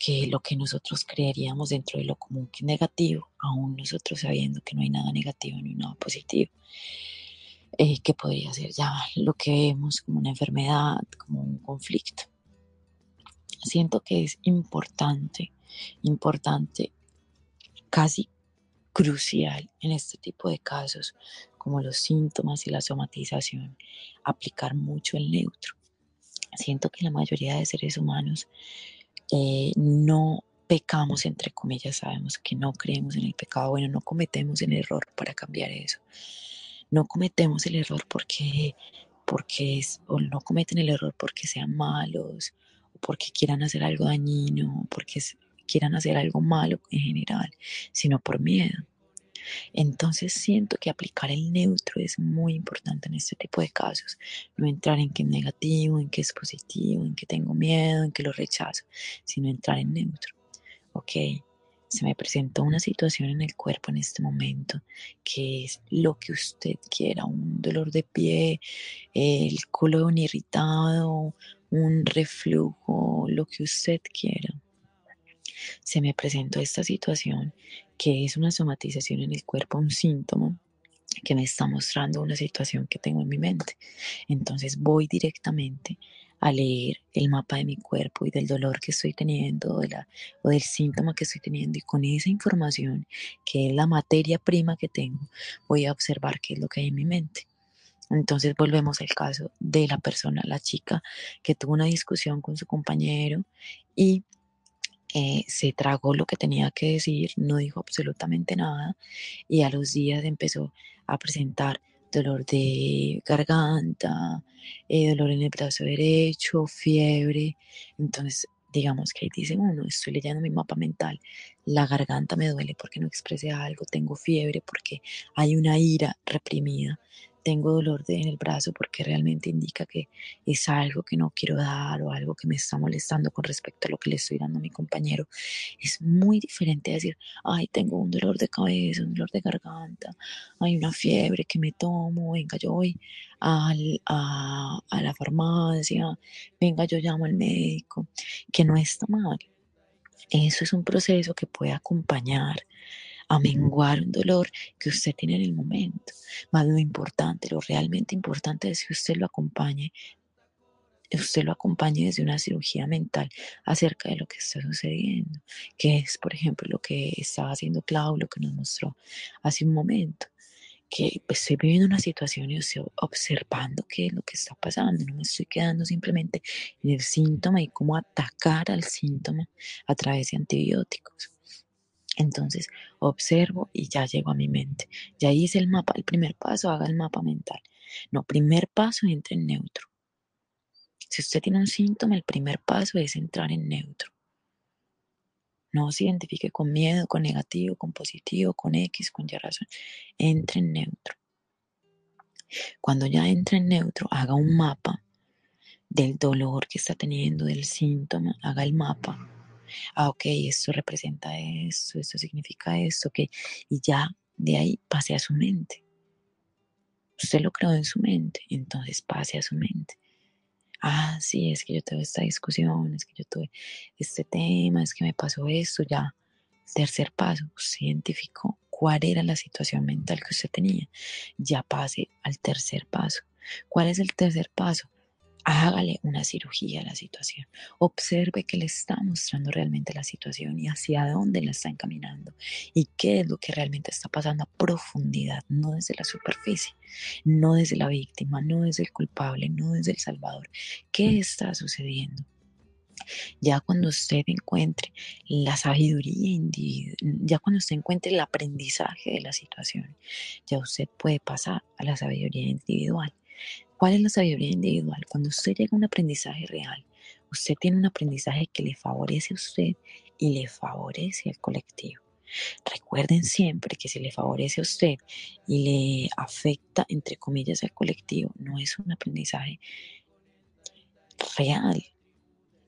Speaker 1: que lo que nosotros creeríamos dentro de lo común que es negativo, aún nosotros sabiendo que no hay nada negativo ni nada positivo, eh, que podría ser ya lo que vemos como una enfermedad, como un conflicto. Siento que es importante, importante, casi crucial en este tipo de casos, como los síntomas y la somatización, aplicar mucho el neutro. Siento que la mayoría de seres humanos eh, no pecamos, entre comillas, sabemos que no creemos en el pecado, bueno, no cometemos el error para cambiar eso. No cometemos el error porque, porque es, o no cometen el error porque sean malos, o porque quieran hacer algo dañino, porque quieran hacer algo malo en general, sino por miedo. Entonces siento que aplicar el neutro es muy importante en este tipo de casos. No entrar en que es negativo, en que es positivo, en que tengo miedo, en que lo rechazo, sino entrar en neutro. Ok, se me presentó una situación en el cuerpo en este momento que es lo que usted quiera, un dolor de pie, el colon irritado, un reflujo, lo que usted quiera. Se me presentó esta situación que es una somatización en el cuerpo, un síntoma que me está mostrando una situación que tengo en mi mente. Entonces voy directamente a leer el mapa de mi cuerpo y del dolor que estoy teniendo o, o del síntoma que estoy teniendo y con esa información que es la materia prima que tengo voy a observar qué es lo que hay en mi mente. Entonces volvemos al caso de la persona, la chica que tuvo una discusión con su compañero y eh, se tragó lo que tenía que decir, no dijo absolutamente nada y a los días empezó a presentar dolor de garganta, eh, dolor en el brazo derecho, fiebre. Entonces, digamos que ahí dice uno, estoy leyendo mi mapa mental, la garganta me duele porque no expresé algo, tengo fiebre porque hay una ira reprimida, tengo dolor en el brazo porque realmente indica que es algo que no quiero dar o algo que me está molestando con respecto a lo que le estoy dando a mi compañero. Es muy diferente decir, ay, tengo un dolor de cabeza, un dolor de garganta, hay una fiebre que me tomo, venga, yo voy a, a la farmacia, venga, yo llamo al médico, que no está mal. Eso es un proceso que puede acompañar a menguar un dolor que usted tiene en el momento. Más lo importante, lo realmente importante es que usted lo acompañe, usted lo acompañe desde una cirugía mental acerca de lo que está sucediendo, que es, por ejemplo, lo que estaba haciendo Clau, lo que nos mostró hace un momento que pues, estoy viviendo una situación y estoy observando qué es lo que está pasando, no me estoy quedando simplemente en el síntoma y cómo atacar al síntoma a través de antibióticos. Entonces observo y ya llego a mi mente. Ya hice el mapa, el primer paso, haga el mapa mental. No, primer paso, entre en neutro. Si usted tiene un síntoma, el primer paso es entrar en neutro. No se identifique con miedo, con negativo, con positivo, con X, con Y razón. Entre en neutro. Cuando ya entre en neutro, haga un mapa del dolor que está teniendo, del síntoma, haga el mapa Ah, ok, esto representa esto, esto significa esto, ok. Y ya de ahí pase a su mente. Usted lo creó en su mente, entonces pase a su mente. Ah, sí, es que yo tuve esta discusión, es que yo tuve este tema, es que me pasó esto, ya. Tercer paso, usted identificó cuál era la situación mental que usted tenía. Ya pase al tercer paso. ¿Cuál es el tercer paso? Hágale una cirugía a la situación. Observe qué le está mostrando realmente la situación y hacia dónde la está encaminando y qué es lo que realmente está pasando a profundidad, no desde la superficie, no desde la víctima, no desde el culpable, no desde el salvador. ¿Qué está sucediendo? Ya cuando usted encuentre la sabiduría individual, ya cuando usted encuentre el aprendizaje de la situación, ya usted puede pasar a la sabiduría individual. ¿Cuál es la sabiduría individual? Cuando usted llega a un aprendizaje real, usted tiene un aprendizaje que le favorece a usted y le favorece al colectivo. Recuerden siempre que si le favorece a usted y le afecta, entre comillas, al colectivo, no es un aprendizaje real.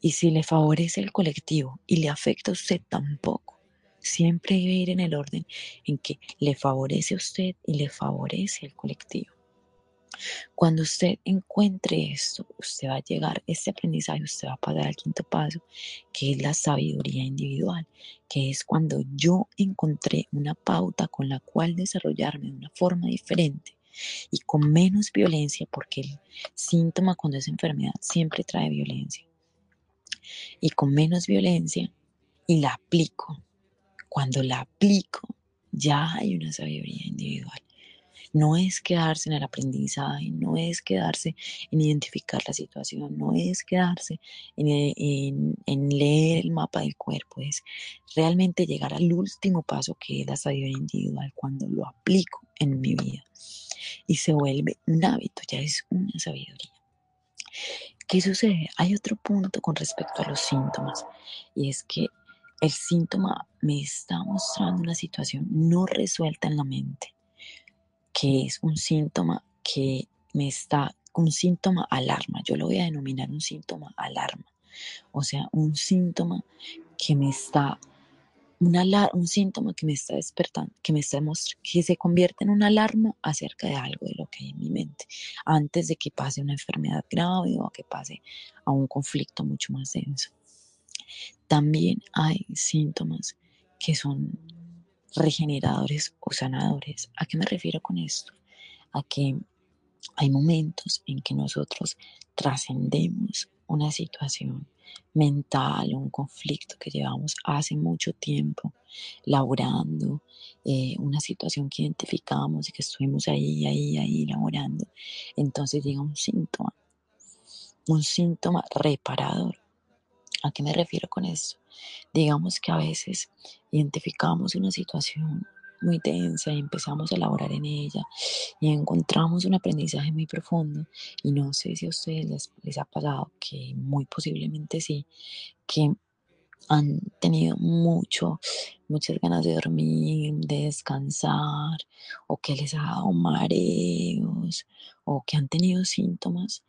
Speaker 1: Y si le favorece al colectivo y le afecta a usted, tampoco. Siempre debe ir en el orden en que le favorece a usted y le favorece al colectivo. Cuando usted encuentre esto, usted va a llegar, este aprendizaje, usted va a pasar al quinto paso, que es la sabiduría individual, que es cuando yo encontré una pauta con la cual desarrollarme de una forma diferente y con menos violencia, porque el síntoma cuando es enfermedad siempre trae violencia, y con menos violencia, y la aplico. Cuando la aplico, ya hay una sabiduría individual. No es quedarse en el aprendizaje, no es quedarse en identificar la situación, no es quedarse en, leer el mapa del cuerpo, es realmente llegar al último paso que es la sabiduría individual cuando lo aplico en mi vida. Y se vuelve un hábito, ya es una sabiduría. ¿Qué sucede? Hay otro punto con respecto a los síntomas y es que el síntoma me está mostrando una situación no resuelta en la mente que es un síntoma que me está, un síntoma alarma, yo lo voy a denominar un síntoma alarma, o sea, un síntoma que me está, un síntoma que me está despertando, que me está que se convierte en una alarma acerca de algo de lo que hay en mi mente, antes de que pase una enfermedad grave o que pase a un conflicto mucho más denso. También hay síntomas que son regeneradores o sanadores. ¿A qué me refiero con esto? A que hay momentos en que nosotros trascendemos una situación mental un conflicto que llevamos hace mucho tiempo laborando, eh, una situación que identificamos y que estuvimos ahí, ahí, ahí laborando. Entonces llega un síntoma, un síntoma reparador. ¿A qué me refiero con esto? Digamos que a veces identificamos una situación muy tensa y empezamos a elaborar en ella y encontramos un aprendizaje muy profundo y no sé si a ustedes les, ha pasado que muy posiblemente sí, que han tenido mucho, muchas ganas de dormir, de descansar, o que les ha dado mareos, o que han tenido síntomas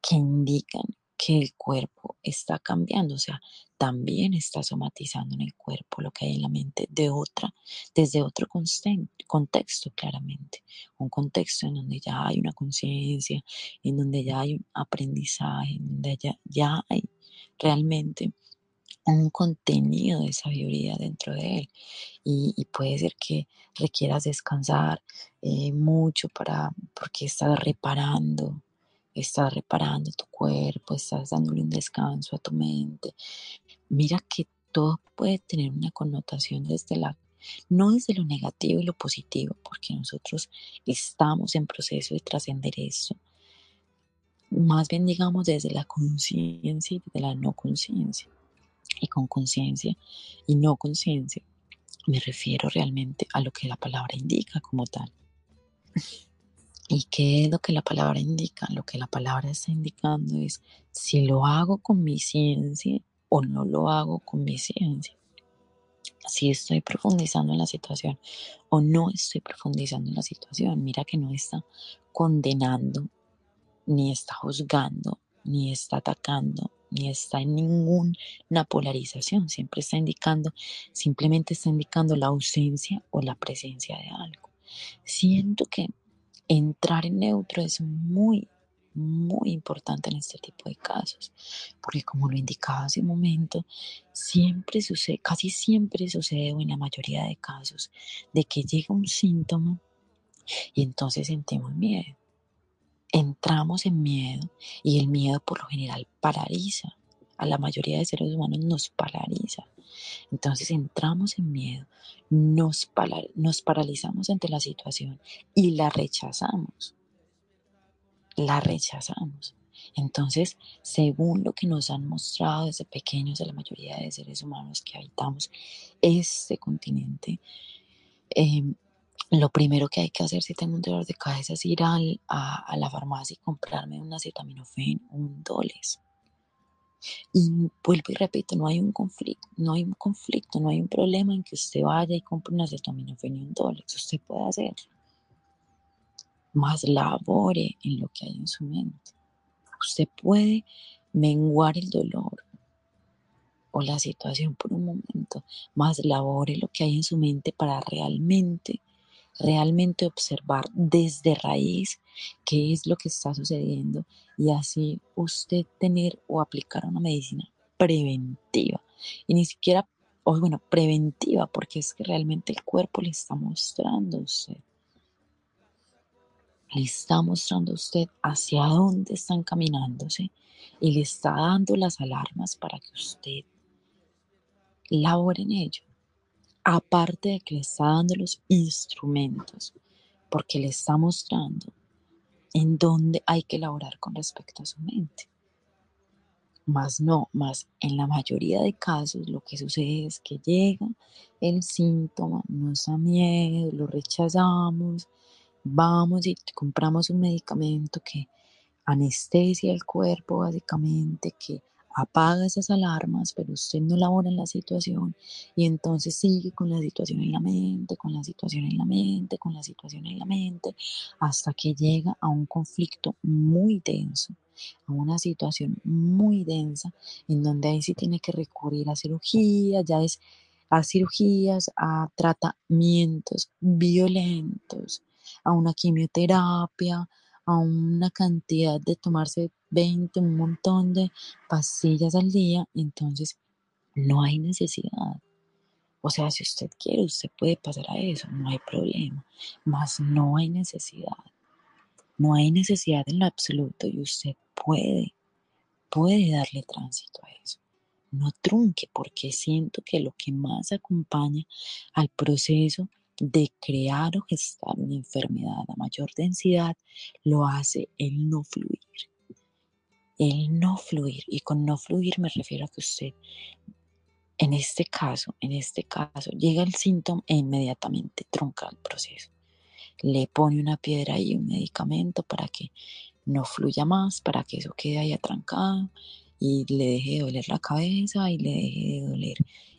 Speaker 1: que indican que el cuerpo está cambiando, o sea, también está somatizando en el cuerpo lo que hay en la mente de otra, desde otro contexto claramente, un contexto en donde ya hay una conciencia, en donde ya hay un aprendizaje, en donde ya, hay realmente un contenido de sabiduría dentro de él. Y, puede ser que requieras descansar eh, mucho para porque estás reparando estás reparando tu cuerpo, estás dándole un descanso a tu mente. Mira que todo puede tener una connotación desde la, no desde lo negativo y lo positivo, porque nosotros estamos en proceso de trascender eso. Más bien digamos desde la conciencia y de la no conciencia. Y con conciencia y no conciencia me refiero realmente a lo que la palabra indica como tal. ¿Y qué es lo que la palabra indica? Lo que la palabra está indicando es si lo hago con mi ciencia o no lo hago con mi ciencia. Si estoy profundizando en la situación o no estoy profundizando en la situación. Mira que no está condenando, ni está juzgando, ni está atacando, ni está en ninguna polarización, siempre está indicando, simplemente está indicando la ausencia o la presencia de algo. Siento que entrar en neutro es muy, muy importante en este tipo de casos, porque como lo indicaba hace un momento, siempre sucede, casi siempre sucede, o en la mayoría de casos, de que llega un síntoma y entonces sentimos miedo. Entramos en miedo y el miedo por lo general paraliza. A la mayoría de seres humanos nos paraliza. Entonces entramos en miedo, nos, paralizamos ante la situación y la rechazamos la rechazamos. Entonces, según lo que nos han mostrado desde pequeños a la mayoría de seres humanos que habitamos este continente, em, lo primero que hay que hacer si tengo un dolor de cabeza es ir a, la farmacia y comprarme un acetaminofén un doles. Y vuelvo y repito, no hay un conflicto, no hay un conflicto, no hay un problema en que usted vaya y compre un acetaminofén y un. Usted puede hacerlo más labore en lo que hay en su mente. Usted puede menguar el dolor o la situación por un momento, más labore lo que hay en su mente para realmente, realmente observar desde raíz qué es lo que está sucediendo y así usted tener o aplicar una medicina preventiva. Y ni siquiera, o bueno, preventiva, porque es que realmente el cuerpo le está mostrando a usted le está mostrando a usted hacia dónde están caminándose y le está dando las alarmas para que usted labore en ello. Aparte de que le está dando los instrumentos, porque le está mostrando en dónde hay que laborar con respecto a su mente. Más no, más en la mayoría de casos lo que sucede es que llega el síntoma, nos da miedo, lo rechazamos, vamos y compramos un medicamento que anestesia el cuerpo básicamente, que apaga esas alarmas, pero usted no labora en la situación y entonces sigue con la situación en la mente, con la situación en la mente, con la situación en la mente, hasta que llega a un conflicto muy denso, a una situación muy densa, en donde ahí sí tiene que recurrir a cirugía, ya es a cirugías, a tratamientos violentos, a una quimioterapia, a una cantidad de tomarse 20, un montón de pastillas al día, entonces no hay necesidad. O sea, si usted quiere, usted puede pasar a eso, no hay problema, mas no hay necesidad. No hay necesidad en lo absoluto y usted puede, puede darle tránsito a eso. No trunque porque siento que lo que más acompaña al proceso de crear o gestar una enfermedad a mayor densidad lo hace el no fluir. El no fluir. Y con no fluir me refiero a que usted, en este caso, en este caso, llega el síntoma e inmediatamente trunca el proceso. Le pone una piedra y un medicamento para que no fluya más, para que eso quede ahí atrancado y le deje de doler la cabeza y le deje de doler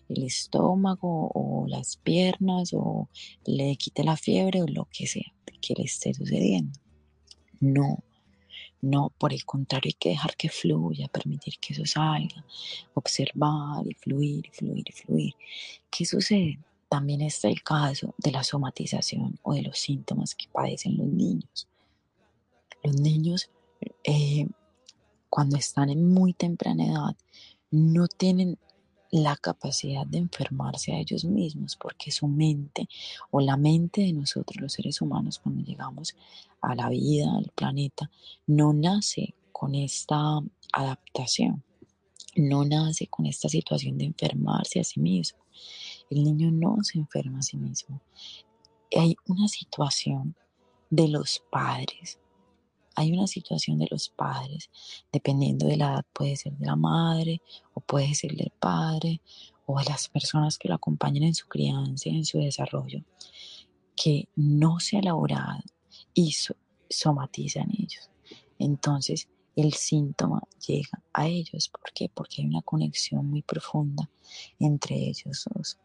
Speaker 1: el estómago o las piernas o le quite la fiebre o lo que sea que le esté sucediendo. No, no, por el contrario hay que dejar que fluya, permitir que eso salga, observar y fluir y fluir y fluir. ¿Qué sucede? También está el caso de la somatización o de los síntomas que padecen los niños. Los niños, eh, cuando están en muy temprana edad, no tienen la capacidad de enfermarse a ellos mismos, porque su mente o la mente de nosotros los seres humanos cuando llegamos a la vida, al planeta, no nace con esta adaptación, no nace con esta situación de enfermarse a sí mismo. El niño no se enferma a sí mismo. Hay una situación de los padres hay una situación de los padres, dependiendo de la edad, puede ser de la madre o puede ser del padre o de las personas que lo acompañan en su crianza, en su desarrollo, que no se ha elaborado y somatizan ellos. Entonces, el síntoma llega a ellos. ¿Por qué? Porque hay una conexión muy profunda entre ellos dos.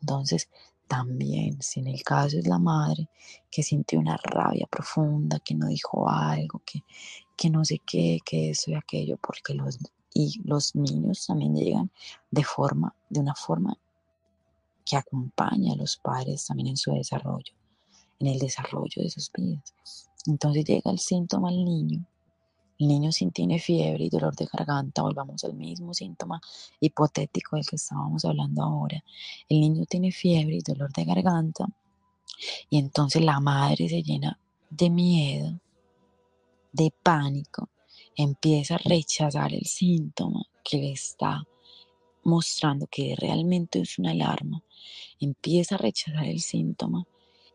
Speaker 1: Entonces, también, si en el caso es la madre que sintió una rabia profunda, que no dijo algo, que, que no sé qué, que eso y aquello, porque los y los niños también llegan de forma, de una forma que acompaña a los padres también en su desarrollo, en el desarrollo de sus vidas. Entonces llega el síntoma al niño. El niño si tiene fiebre y dolor de garganta, volvamos al mismo síntoma hipotético del que estábamos hablando ahora. El niño tiene fiebre y dolor de garganta y entonces la madre se llena de miedo, de pánico, empieza a rechazar el síntoma que le está mostrando que realmente es una alarma, empieza a rechazar el síntoma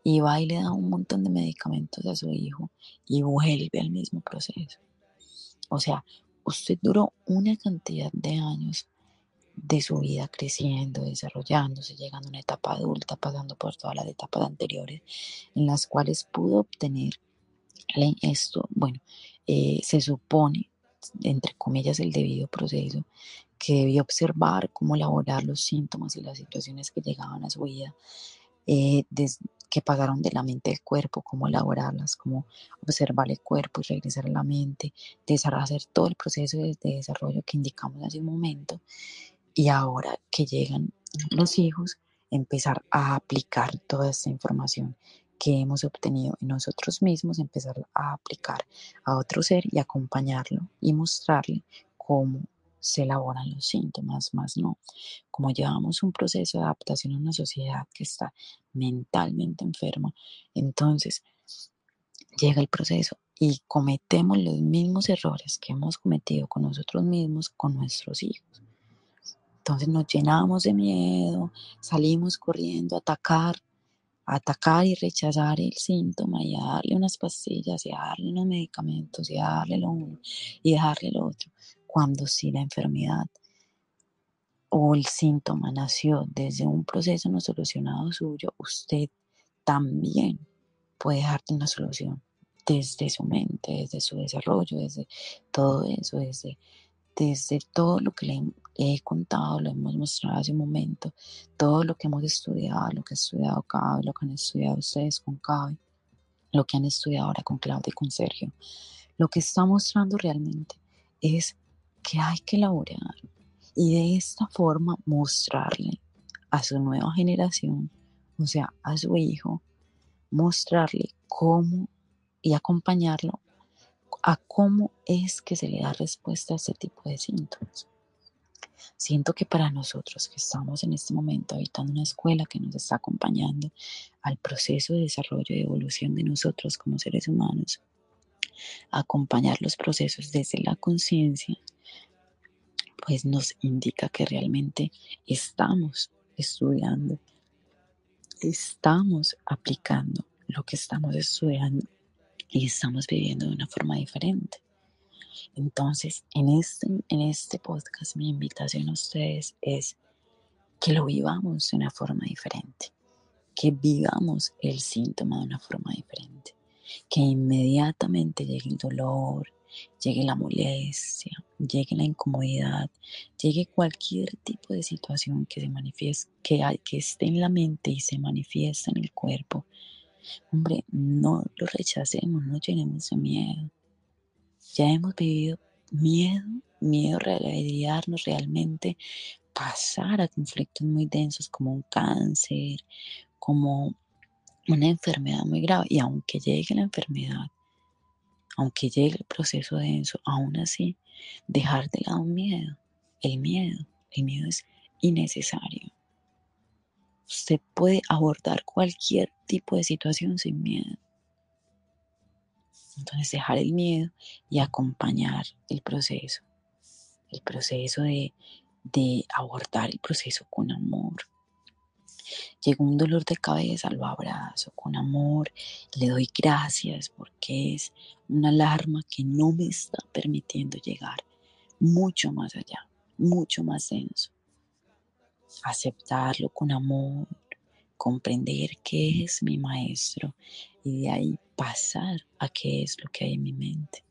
Speaker 1: y va y le da un montón de medicamentos a su hijo y vuelve al mismo proceso. O sea, usted duró una cantidad de años de su vida creciendo, desarrollándose, llegando a una etapa adulta, pasando por todas las etapas anteriores en las cuales pudo obtener esto, bueno, eh, se supone, entre comillas, el debido proceso, que debía observar cómo elaborar los síntomas y las situaciones que llegaban a su vida, eh, que pasaron de la mente al cuerpo, cómo elaborarlas, cómo observar el cuerpo y regresar a la mente, desarrollar todo el proceso de desarrollo que indicamos hace un momento. Y ahora que llegan los hijos, empezar a aplicar toda esta información que hemos obtenido en nosotros mismos, empezar a aplicar a otro ser y acompañarlo y mostrarle cómo se elaboran los síntomas, más no. Como llevamos un proceso de adaptación a una sociedad que está mentalmente enferma, entonces llega el proceso y cometemos los mismos errores que hemos cometido con nosotros mismos, con nuestros hijos. Entonces nos llenamos de miedo, salimos corriendo a atacar atacar y rechazar el síntoma y a darle unas pastillas y a darle unos medicamentos y a darle lo uno y dejarle lo otro, cuando si la enfermedad o el síntoma nació desde un proceso no solucionado suyo, usted también puede darte una solución desde su mente, desde su desarrollo, desde todo eso, desde desde todo lo que le he contado, lo hemos mostrado hace un momento, todo lo que hemos estudiado, lo que ha estudiado Cabe, lo que han estudiado ustedes con Cabe, lo que han estudiado ahora con Claudia y con Sergio, lo que está mostrando realmente es que hay que elaborar y de esta forma mostrarle a su nueva generación, o sea, a su hijo, mostrarle cómo y acompañarlo a cómo es que se le da respuesta a este tipo de síntomas. Siento que para nosotros que estamos en este momento habitando una escuela que nos está acompañando al proceso de desarrollo y evolución de nosotros como seres humanos, acompañar los procesos desde la conciencia, pues nos indica que realmente estamos estudiando, estamos aplicando lo que estamos estudiando y estamos viviendo de una forma diferente. Entonces, en este, en este podcast mi invitación a ustedes es que lo vivamos de una forma diferente, que vivamos el síntoma de una forma diferente, que inmediatamente llegue el dolor, llegue la molestia, llegue la incomodidad, llegue cualquier tipo de situación que se manifieste, que, esté en la mente y se manifiesta en el cuerpo, Hombre, no lo rechacemos, no llenemos de miedo. Ya hemos vivido miedo, miedo a realidadnos realmente, pasar a conflictos muy densos como un cáncer, como una enfermedad muy grave. Y aunque llegue la enfermedad, aunque llegue el proceso denso, aún así, dejar de lado un miedo. El miedo, el miedo es innecesario. Usted puede abordar cualquier tipo de situación sin miedo. Entonces dejar el miedo y acompañar el proceso. El proceso de, de abordar el proceso con amor. Llegó un dolor de cabeza, lo abrazo con amor, le doy gracias porque es una alarma que no me está permitiendo llegar mucho más allá, mucho más denso aceptarlo con amor, comprender qué es mi maestro y de ahí pasar a qué es lo que hay en mi mente.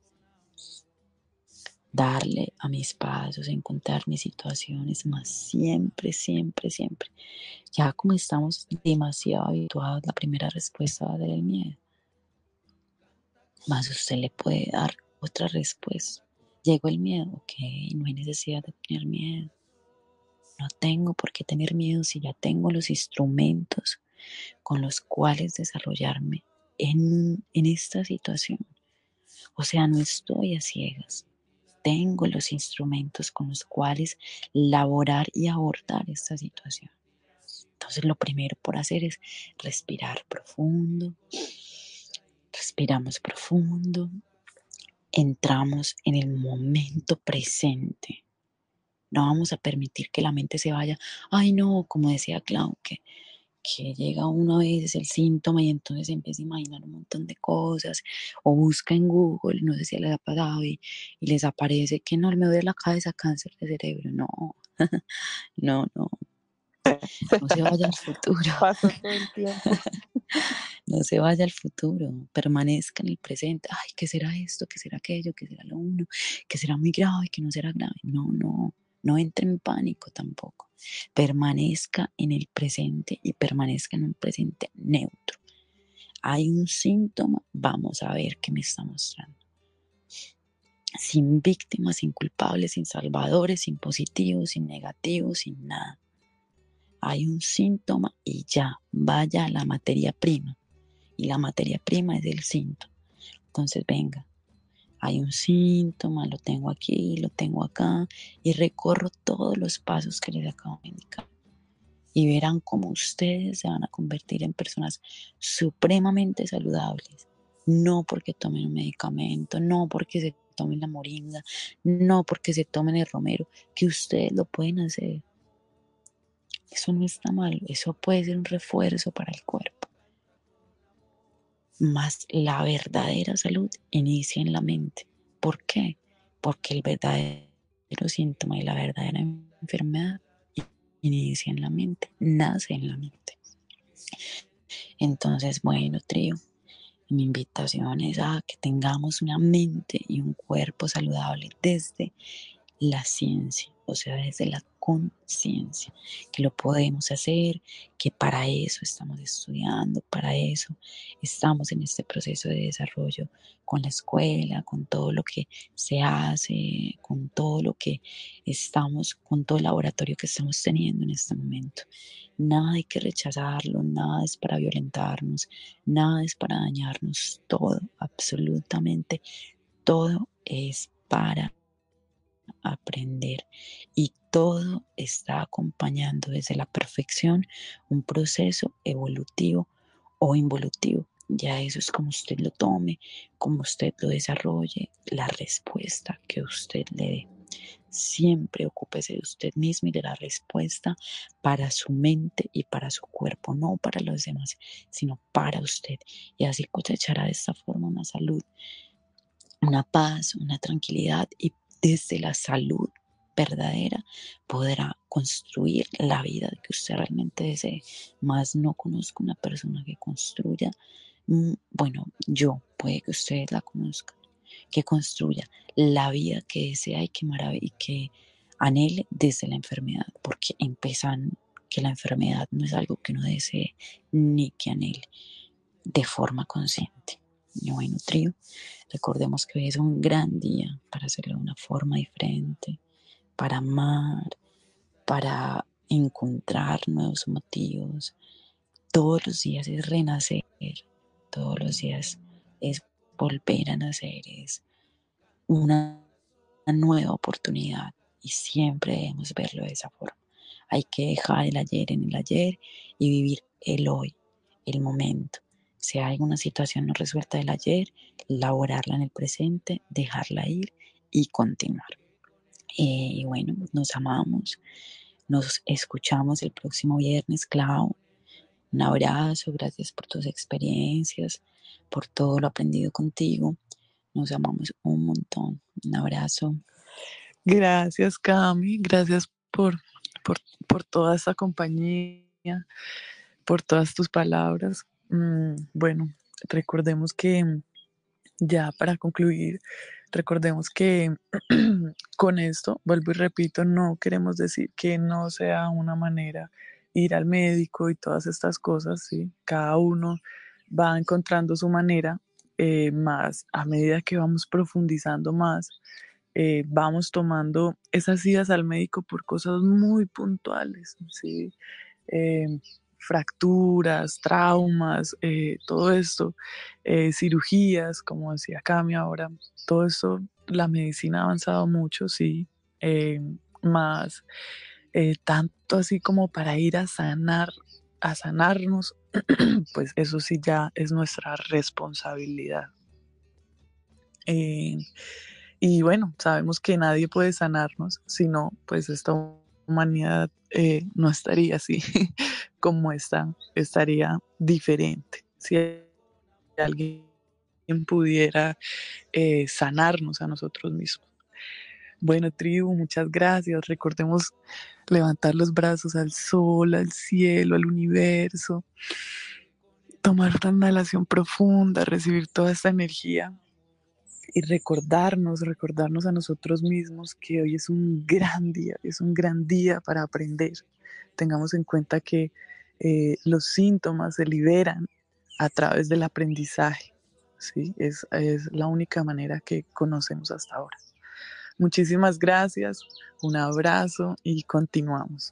Speaker 1: Darle a mis pasos, encontrar mis situaciones, más siempre, siempre, siempre. Ya como estamos demasiado habituados, la primera respuesta va a ser el miedo. Más usted le puede dar otra respuesta Llegó el miedo, ok, no hay necesidad de tener miedo. No tengo por qué tener miedo si ya tengo los instrumentos con los cuales desarrollarme en, en esta situación. O sea, no estoy a ciegas. Tengo los instrumentos con los cuales laborar y abordar esta situación. Entonces lo primero por hacer es respirar profundo. Respiramos profundo. Entramos en el momento presente. No vamos a permitir que la mente se vaya, ay no, como decía Clau, que que llega uno a veces el síntoma y entonces empieza a imaginar un montón de cosas o busca en Google, no sé si les ha pasado y, les aparece que no, me duele la cabeza, cáncer de cerebro. No, no, no. No se vaya al futuro. no se vaya al futuro, permanezca en el presente. Ay, ¿qué será esto? ¿Qué será aquello? ¿Qué será lo uno? ¿Qué será muy grave? ¿Qué no será grave? No, no, no entre en pánico tampoco. Permanezca en el presente y permanezca en un presente neutro. Hay un síntoma, vamos a ver qué me está mostrando. Sin víctimas, sin culpables, sin salvadores, sin positivos, sin negativos, sin nada. Hay un síntoma y ya, vaya a la materia prima. Y la materia prima es el síntoma. Entonces, venga, hay un síntoma, lo tengo aquí, lo tengo acá, y recorro todos los pasos que les acabo de indicar. Y verán cómo ustedes se van a convertir en personas supremamente saludables. No porque tomen un medicamento, no porque se tomen la moringa, no porque se tomen el romero, que ustedes lo pueden hacer. Eso no está mal, eso puede ser un refuerzo para el cuerpo. Más la verdadera salud inicia en la mente. ¿Por qué? Porque el verdadero síntoma y la verdadera enfermedad inicia en la mente, nace en la mente. Entonces, bueno, trío, mi invitación es a que tengamos una mente y un cuerpo saludable desde la ciencia, o sea, desde la conciencia, que lo podemos hacer, que para eso estamos estudiando, para eso estamos en este proceso de desarrollo con la escuela, con todo lo que se hace, con todo lo que estamos, con todo el laboratorio que estamos teniendo en este momento. Nada hay que rechazarlo, nada es para violentarnos, nada es para dañarnos, todo, absolutamente todo es para aprender y todo está acompañando desde la perfección un proceso evolutivo o involutivo. Ya eso es como usted lo tome, como usted lo desarrolle, la respuesta que usted le dé. Siempre ocúpese de usted mismo y de la respuesta para su mente y para su cuerpo, no para los demás, sino para usted. Y así cosechará de esta forma una salud, una paz, una tranquilidad y desde la salud verdadera podrá construir la vida que usted realmente desee. Más no conozco una persona que construya, mm, bueno, yo, puede que ustedes la conozcan, que construya la vida que desea y que y que anhele desde la enfermedad, porque empiezan que la enfermedad no es algo que uno desee ni que anhele de forma consciente. Bueno, nutrido. Recordemos que hoy es un gran día para hacerlo de una forma diferente, para amar, para encontrar nuevos motivos. Todos los días es renacer, todos los días es volver a nacer, es una nueva oportunidad y siempre debemos verlo de esa forma. Hay que dejar el ayer en el ayer y vivir el hoy, el momento. Si hay alguna situación no resuelta del ayer, laborarla en el presente, dejarla ir y continuar. Eh, y bueno, nos amamos. Nos escuchamos el próximo viernes, Clau. Un abrazo, gracias por tus experiencias, por todo lo aprendido contigo. Nos amamos un montón. Un abrazo.
Speaker 2: Gracias, Cami. Gracias por, por, por toda esta compañía, por todas tus palabras. Mm, bueno, recordemos que ya para concluir, recordemos que con esto, vuelvo y repito, no queremos decir que no sea una manera ir al médico y todas estas cosas, ¿sí? Cada uno va encontrando su manera, eh, más a medida que vamos profundizando más, eh, vamos tomando esas idas al médico por cosas muy puntuales, ¿sí? Eh, fracturas, traumas, eh, todo esto, cirugías, como decía Cami ahora, todo eso, la medicina ha avanzado mucho, sí, más tanto así como para ir a sanar, a sanarnos, pues eso sí ya es nuestra responsabilidad. Y bueno, sabemos que nadie puede sanarnos, sino pues esta humanidad eh, no estaría así como está, estaría diferente. Si alguien pudiera eh, sanarnos a nosotros mismos. Bueno, tribu, muchas gracias. Recordemos levantar los brazos al sol, al cielo, al universo. Tomar una inhalación profunda, recibir toda esta energía y recordarnos, recordarnos a nosotros mismos que hoy es un gran día, es un gran día para aprender. Tengamos en cuenta que eh, los síntomas se liberan a través del aprendizaje. ¿sí? Es, es la única manera que conocemos hasta ahora. Muchísimas gracias, un abrazo y continuamos.